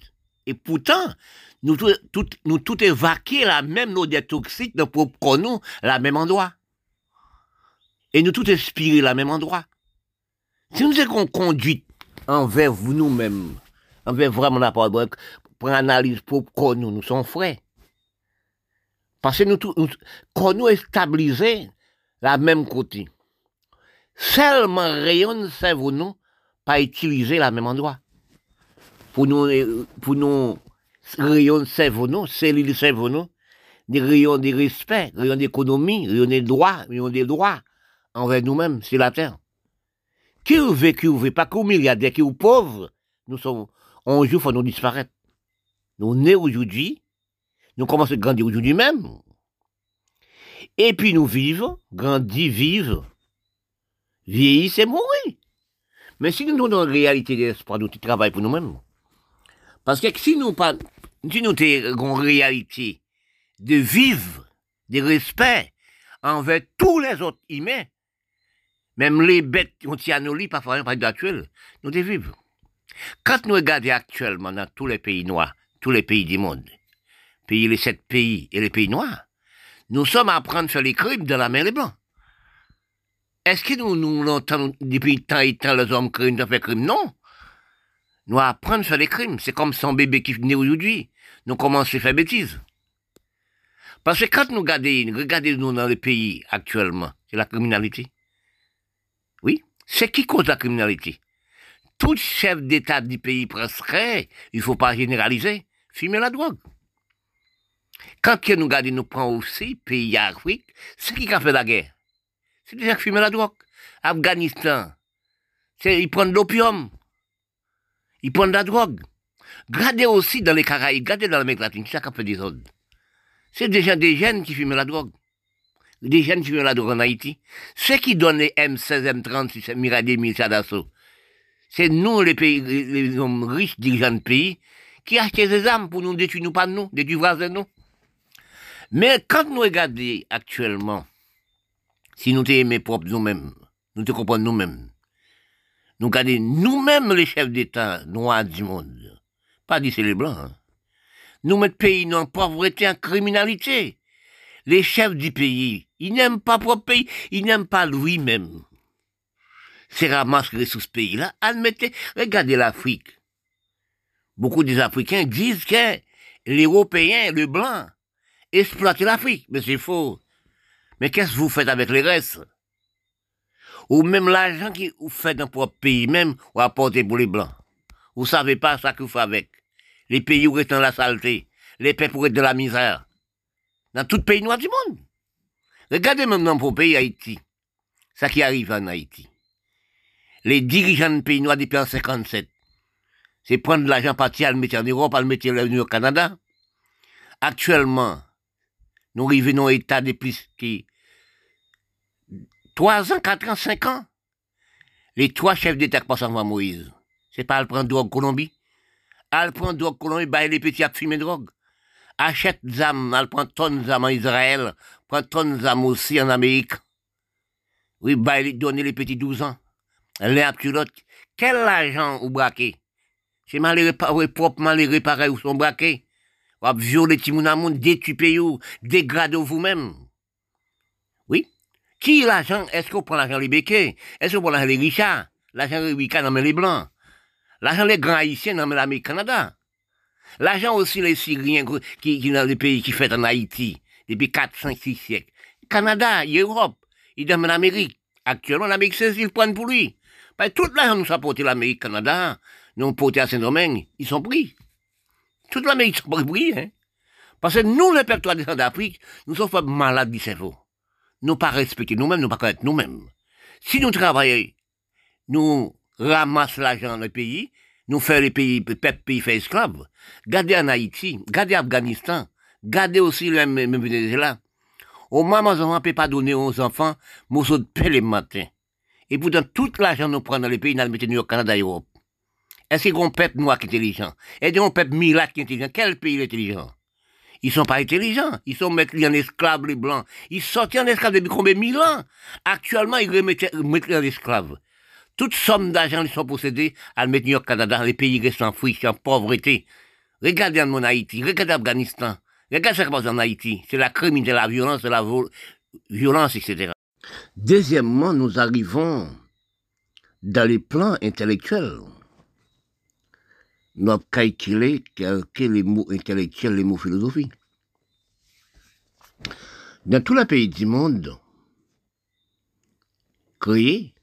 Et pourtant, nous tous, tout, nous tout la même odeur toxique de propre nous, la même endroit. Et nous tous inspirer la même endroit. Si nous avons conduite envers nous-mêmes, envers vraiment la parole, pour analyse propre nous, nous sommes frais. Parce que nous, tous, nous, nous stabilisé la même côté, seulement rayon cerveau nous, pas utiliser la même endroit. Pour nous, pour nous, rayon cerveau nous, cellules cerveau nous, des rayons de respect, rayons d'économie, rayons des droits, rayons des droits envers nous-mêmes sur la terre. Qui veut, qui veut, pas qu'aux milliardaires, qui aux pauvres, nous sommes, un jour, faut nous disparaître. Nous nés aujourd'hui, nous commençons à grandir aujourd'hui même. Et puis nous vivons, grandir, vivre, vieillir, c'est mourir. Mais si nous avons une réalité d'espoir, nous travaillons pour nous-mêmes. Parce que si nous pas, si nous avons réalité de vivre, de respect envers tous les autres humains, même les bêtes qui ont à nos lits, parfois, par actuel, nous devons vivre. Quand nous regardons actuellement dans tous les pays noirs, tous les pays du monde, pays les sept pays et les pays noirs, nous sommes à apprendre à faire les crimes de la mer des Blancs. Est-ce que nous, nous l'entendons depuis tant et tant les hommes crimes de faire crimes? Non. Nous à faire les crimes. C'est comme son bébé qui venait aujourd'hui. Nous commençons à faire bêtises. Parce que quand nous regardons, regardez-nous dans les pays actuellement, c'est la criminalité. Oui, c'est qui cause la criminalité? Tout chef d'État du pays presque, il faut pas généraliser, fumer la drogue. Quand nous regardons, nous prend aussi pays Afrique, c'est qui a fait la guerre? C'est déjà fumer la drogue. Afghanistan, ils prennent de l'opium, ils prennent de la drogue. Regardez aussi dans les Caraïbes, regardez dans l'Amérique latine, c'est ça qui fait des autres. C'est déjà des jeunes qui fument la drogue. Des jeunes qui fument la drogue en Haïti. Ceux qui donnent les M16, M36, Mirademi, Sadasso, c'est nous, les pays, les hommes riches, dirigeants de pays, qui achètent des armes pour nous détruire, nous pas nous, détruire voisins nous. Mais quand nous regardons actuellement, si nous t'aimons propres nous-mêmes, nous te comprenons nous-mêmes, nous regardons nous-mêmes les chefs d'État noirs du monde, pas d'ici les blancs, hein. nous mettons pays en pauvreté, en criminalité. Les chefs du pays, ils n'aiment pas propre pays, ils n'aiment pas lui-même. C'est ramasser sous ce pays-là, admettez, regardez l'Afrique. Beaucoup des Africains disent que l'Européen, le blanc, exploiter l'Afrique. Mais c'est faux. Mais qu'est-ce que vous faites avec les restes? Ou même l'argent que vous faites dans votre pays même, vous apportez pour les Blancs. Vous savez pas ça que vous faites avec. Les pays où restent dans la saleté. Les peuples où restent dans la misère. Dans tout pays noir du monde. Regardez maintenant pour le pays Haïti. Ça qui arrive en Haïti. Les dirigeants de pays noirs depuis en 57. C'est prendre l'argent parti à le mettre en Europe, à le mettre au Canada. Actuellement, nous arrivons à un état depuis qui, trois ans, quatre ans, cinq ans. Les trois chefs d'État qui passent avant Moïse. C'est pas à prendre drogue Colombie. À prendre drogue Colombie, bah, les petits à fumer drogue. Achète âmes, elle prend tonnes d'âmes en Israël, prend tonnes d'âmes aussi en Amérique. Oui, bah, donner les petits 12 ans. Après l'autre. Quel argent ou braqué? C'est mal réparé, proprement les réparer ou sont braqués? Ou violer Timoun détuper ou dégrader vous-même. Qui l'argent? Est-ce qu'on prend l'argent les béquets? Est-ce qu'on prend l'argent les richards? L'argent les ricains, non mais les blancs. L'argent les grands haïtiens, non mais l'Amérique Canada? L'argent aussi les Syriens qui, qui dans les pays qui fait en Haïti depuis 4, 5, 6 siècles. Canada, Europe, ils donnent l'Amérique. Actuellement, l'Amérique, c'est ils prennent pour lui. Parce que toute l'argent nous a porté l'Amérique, Canada, nous porté à Saint-Domingue, ils sont pris. Toute l'Amérique sont pris, hein. Parce que nous, les peuples d'Afrique, nous sommes pas malades du cerveau. Nous pas respecter nous-mêmes, nous pas connaître nous-mêmes. Si nous travaillons, nous ramassons l'argent dans le pays, nous faisons les pays, peuple pays fait esclaves. Gardez en Haïti, gardez Afghanistan, gardez aussi le même Venezuela. Au moment où on ne peut pas donner aux enfants morceaux de pain le matin. Et pourtant, tout l'argent nous prend dans les pays, nous le mettons au Canada et Europe. Est-ce un peuple noir qui est intelligent? Est-ce un peuple milat qui est intelligent? Quel pays est intelligent? Ils sont pas intelligents. Ils sont mettre en esclaves, les blancs. Ils sortent en esclaves depuis combien de mille ans? Actuellement, ils remettent, en esclaves. Toute somme d'argent, ils sont possédés à le mettre au Canada. Les pays restent en friche, en pauvreté. Regardez en mon Haïti, regardez l'Afghanistan. Regardez ce qui se passe en Haïti. C'est la criminalité, la violence, la vol- violence, etc. Deuxièmement, nous arrivons dans les plans intellectuels. Nous quels sont les mots intellectuels, les mots philosophiques. Dans tous les pays du monde créés,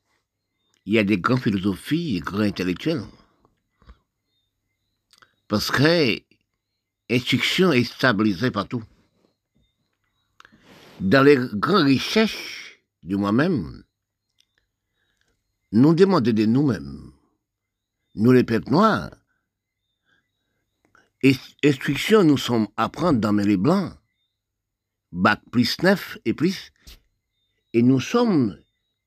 il y a des grands philosophies et grands intellectuels. Parce que l'instruction est stabilisée partout. Dans les grandes recherches de moi-même, nous demandons de nous-mêmes, nous les peuples noirs, instruction nous sommes à prendre dans les blancs, bac plus 9 et plus, et nous sommes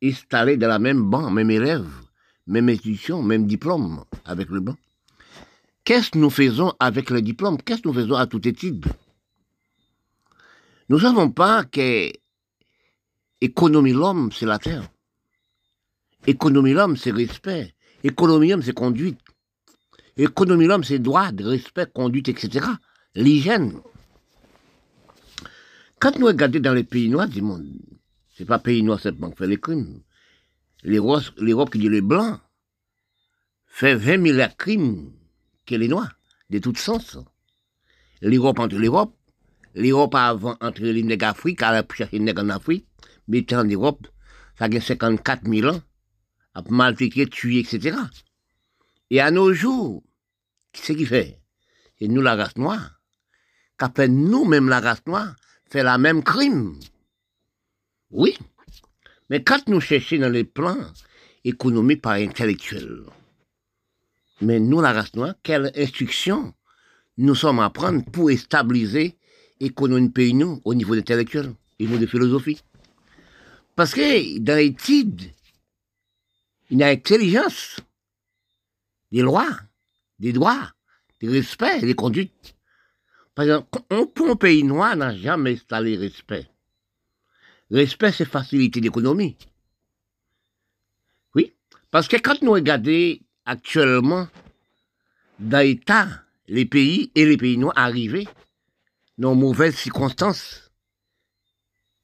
installés dans la même banc, même élève, même institution, même diplôme avec le blanc. Qu'est-ce que nous faisons avec le diplôme Qu'est-ce que nous faisons à toute étude? Nous ne savons pas que économie l'homme, c'est la terre. Économie l'homme, c'est respect. Économie l'homme, c'est conduite. Économie l'homme, c'est droit, respect, conduite, etc. L'hygiène. Quand nous regardons dans les pays noirs du monde, c'est pas pays noirs seulement qui fait les crimes. L'Europe qui dit les blancs fait 20 milliards de crimes que les noirs, de tout sens. L'Europe entre l'Europe, l'Europe avant entre les nègres d'Afrique, à la chercher les en Afrique, mais en Europe, ça a 54 000 ans, à maltraiter, tuer, etc. Et à nos jours, qu'est-ce qui fait? C'est nous la race noire, qu'après nous-mêmes la race noire, fait la même crime. Oui. Mais quand nous cherchons dans les plans économiques par intellectuels, mais nous, la race noire, quelle instruction nous sommes à prendre pour stabiliser l'économie pays nous au niveau intellectuel, au niveau de philosophie? Parce que dans l'étude, il y a intelligence, des lois, des droits, des respects, des conduites. Par exemple, un, pour un pays noir n'a jamais installé respect. Respect, c'est facilité d'économie. Oui, parce que quand nous regardons actuellement dans l'état, les pays et les pays noirs arrivés dans mauvaises circonstances,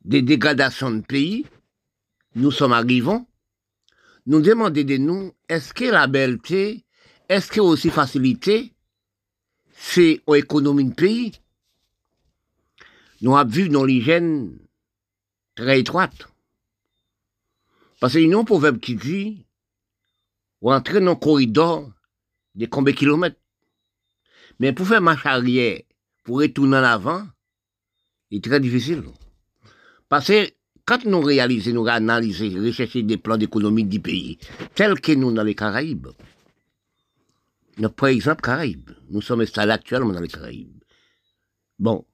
des dégradations de pays, nous sommes arrivants, nous demandons de nous, est-ce que la belleté, est-ce que aussi facilité, c'est aux économies de pays? Nous avons vu dans l'hygiène très étroite. Parce qu'il y a un proverbe qui dit, dans un corridor de combien de kilomètres? Mais pour faire marche arrière, pour retourner en avant, c'est très difficile. Parce que quand nous réalisons, nous analysons, recherchons des plans d'économie du pays, tels que nous dans les Caraïbes, nous, par exemple, Caraïbes, nous sommes installés actuellement dans les Caraïbes. Bon,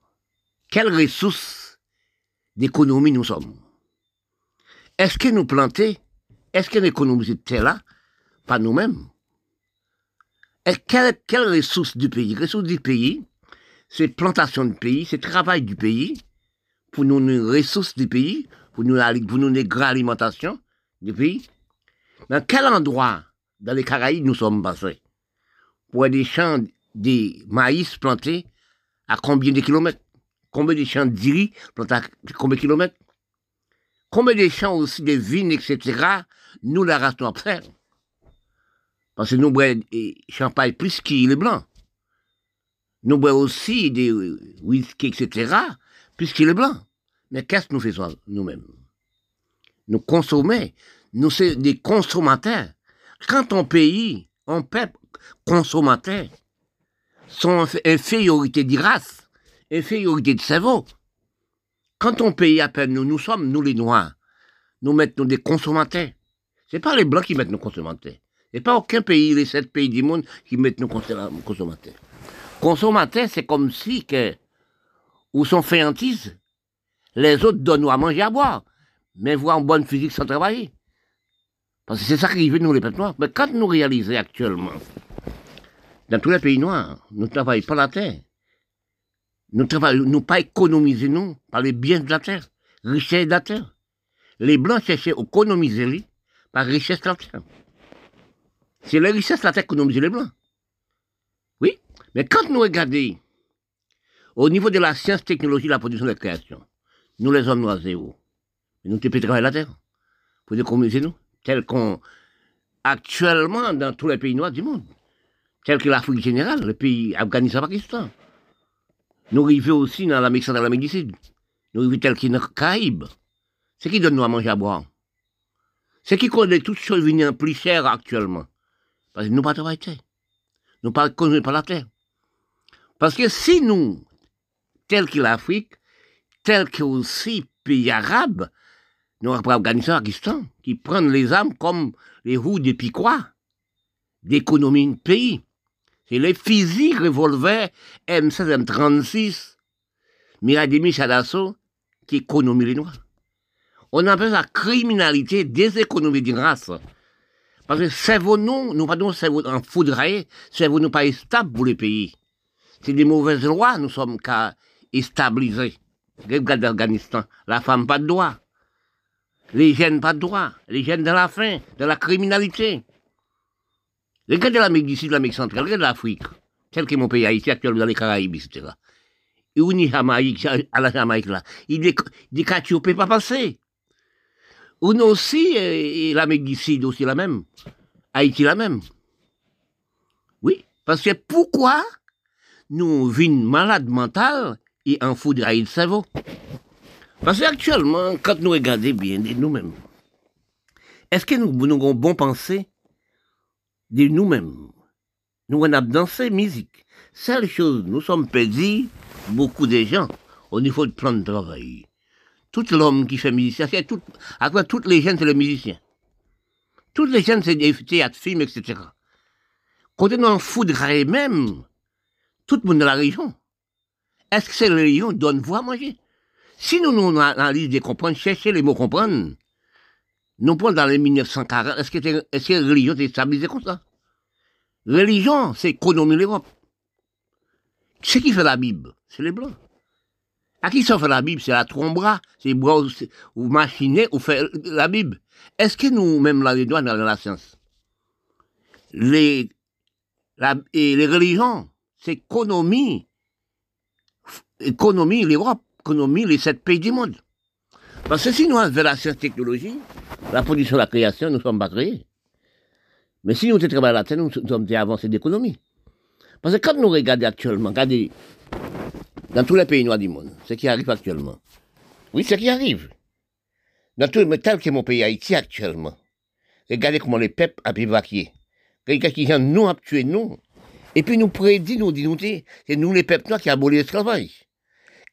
quelles ressources d'économie nous sommes? Est-ce que nous plantons? Est-ce que l'économie était là? Pas nous-mêmes. Et quelles quelle ressources du pays? Ressources du pays, c'est plantation du pays, c'est travail du pays, pour nous, les ressources du pays, pour nous, pour nous alimentation du pays. Dans quel endroit dans les Caraïbes nous sommes passés? Pour des champs de maïs plantés à combien de kilomètres? Combien de champs de riz plantés à combien de kilomètres? Combien de champs aussi de vignes, etc. Nous, la race noire, faire? Parce que nous boivons champagne plus qu'il est blanc. Nous boivons aussi des whisky, etc., puisqu'il est blanc. Mais qu'est-ce que nous faisons nous-mêmes? Nous consommons, nous sommes des consommateurs. Quand on pays, on peuple consommateur, son infériorité de race, infériorité de cerveau. Quand on pays à peine nous, nous sommes, nous les Noirs, nous mettons des consommateurs. C'est pas les Blancs qui mettent nos consommateurs. Et pas aucun pays, les sept pays du monde, qui mettent nos consommateurs. Consommateurs, c'est comme si que, ou sont féantises, les autres donnent à manger à boire, mais voir en bonne physique sans travailler. Parce que c'est ça qui arrive, nous, les noirs. Mais quand nous réalisons actuellement, dans tous les pays noirs, nous ne travaillons pas la terre. Nous travaillons, nous pas économiser, non, par les biens de la terre, richesse de la terre. Les Blancs cherchaient à économiser par richesse de la terre. C'est la richesse de la terre économisée les Blancs. Oui, mais quand nous regardons au niveau de la science, technologie, la production de la création, nous les hommes noirs zéro. Nous devons travailler la terre pour économiser nous, tel qu'on actuellement dans tous les pays noirs du monde, tel que l'Afrique générale, le pays Afghanistan-Pakistan. Nous arrivons aussi dans l'Amérique centrale, l'Amérique du Sud. Nous arrivons tel qu'il dans les Caraïbes. C'est qui donne nous à manger à boire? C'est qui connaît toutes choses venir plus chères actuellement? Parce que nous pas travaillons. Nous pas connus par la terre. Parce que si nous, tel que l'Afrique, tel que aussi pays arabes, nous après Afghanistan, Pakistan, qui prennent les armes comme les roues des piquois d'économie de pays. C'est les physiques revolvers M16, M36, Miradimi, Chadasso, qui économisent les Noirs. On appelle ça criminalité des économies de race. Parce que cerveau nous, nous pas cerveau en foudraillé, cerveau nous pas stable pour les pays. C'est des mauvaises lois, nous sommes qu'à stabiliser. Regarde l'Afghanistan, la femme pas de droit. Les jeunes pas de droit. Les jeunes de la faim, de la criminalité. Regardez l'Amérique du Sud, l'Amérique centrale, regardez l'Afrique, tel que mon pays Haïti actuellement dans les Caraïbes, etc. Et où ni Jamaïque, à la Jamaïque là, il dit que ne peut pas passer. Nous aussi, et, l'Amérique du Sud aussi la même. Haïti la même. Oui, parce que pourquoi nous vîmes malades mentales et en foudre le cerveau? Parce qu'actuellement, quand nous regardons bien nous-mêmes, est-ce que nous avons bon penser de nous-mêmes Nous avons dansé musique. Seule chose, nous sommes perdus, beaucoup de gens, au niveau de plan de travail tout l'homme qui fait musicien, c'est tout, après toutes les jeunes, c'est le musicien. Toutes les jeunes, c'est des théâtres, films, etc. Quand on en foudre même, tout le monde dans la région, est-ce que c'est la région donne voix à manger? Si nous, nous analysons des comprendre, chercher les mots comprendre, nous dans les 1940, est-ce que, est-ce que la religion est stabilisée comme ça? Religion, c'est économie l'Europe. Ce qui fait la Bible, c'est les Blancs. À qui ça fait la Bible? C'est la trombra, c'est bras ou machiner ou faire la Bible. Est-ce que nous, même là, les doigts dans la science? Les, la, et les religions, c'est économie, économie l'Europe, économie les sept pays du monde. Parce que si nous avons la science technologie, la production, la création, nous ne sommes pas créés. Mais si nous travaillons la terre, nous sommes des avancées d'économie. Parce que quand nous regardons actuellement, regardez dans tous les pays noirs du monde, ce qui arrive actuellement. Oui, ce qui arrive. Dans tout, mais tel que mon pays Haïti actuellement. Regardez comment les peuples ont évacué. Regardez qui nous a tué nous. Et puis nous prédit, nous dit, nous c'est nous les peuples noirs qui aboli l'esclavage.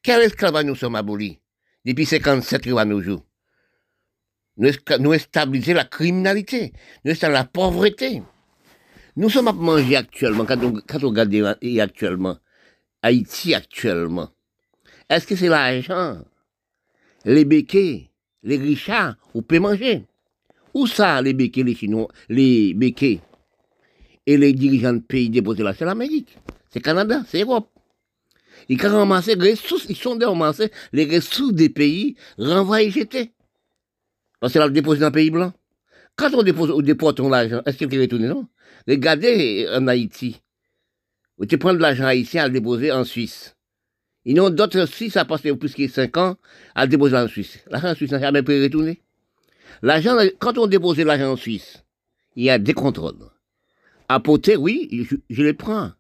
Quel esclavage nous sommes abolis? Depuis 57 à nos jours. Nous, nous stabiliser la criminalité, nous stabiliser la pauvreté. Nous sommes à manger actuellement, quand on, on regarde actuellement, Haïti actuellement. Est-ce que c'est l'argent, les béquets, les richards, ou peut manger. Où ça, les béquets, les Chinois, les béquets? Et les dirigeants de pays déposés là C'est l'Amérique, c'est Canada, c'est l'Europe. Ils ont ramassé les ressources, ils sont ramassés les ressources des pays, renvoyés jetés. Parce que là, déposé dans le pays blanc. Quand on dépose, on déporte l'argent, est-ce qu'il est retourné, non? Regardez en Haïti. Ou tu prends de l'argent haïtien à le déposer en Suisse. Ils ont d'autres Suisses à passer plus de 5 ans à le déposer en Suisse. L'argent en Suisse n'a jamais pu retourner. L'argent, quand on dépose l'argent en Suisse, il y a des contrôles. Apporter, oui, je, je les prends.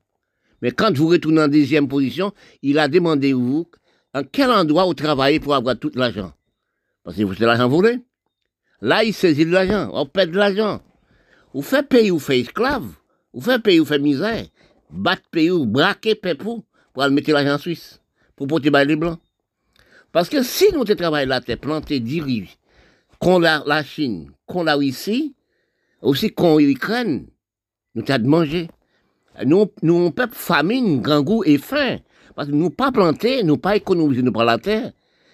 Mais quand vous retournez en deuxième position, il a demandé vous en quel endroit vous travaillez pour avoir tout l'argent? Parce que vous c'est l'argent volé. Là, il saisit de l'argent, on perd de l'argent. Vous faites payer, vous faites esclave. Vous faites payer, vous faites misère battre pays ou braquer pepou pour aller mettre l'argent en Suisse, pour porter les blancs. Parce que si nous travaillons la terre, planter, diriger, qu'on la, la Chine, qu'on la Russie, aussi qu'on l'Ukraine, nous avons de manger. Nous, on peuple famine, grand goût et faim. Parce que nous pas planter, nous pas économiser, nous pas la terre.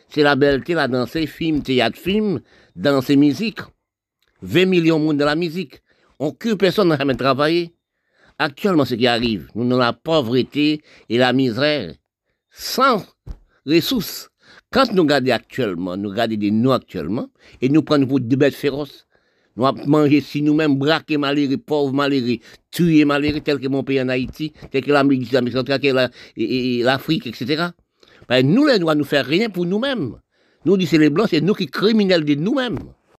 C'est la belleté, la danse, film, théâtre, film, danse musique. 20 millions de monde dans la musique. On cure personne n'a jamais travaillé. Actuellement, ce qui arrive, nous avons la pauvreté et la misère. sans ressources. Quand nous regardons actuellement, nous regardons des nous actuellement, et nous prenons pour des bêtes féroces. Nous avons mangé si nous-mêmes, braquer malheureux, pauvres malheureux, tuer malheureux, tel que mon pays en Haïti, tel que l'Amérique centrale, l'Afrique, etc. Ben, nous, les Noirs, nous faire rien pour nous-mêmes. Nous, disons les Blancs, c'est nous qui criminels de nous-mêmes.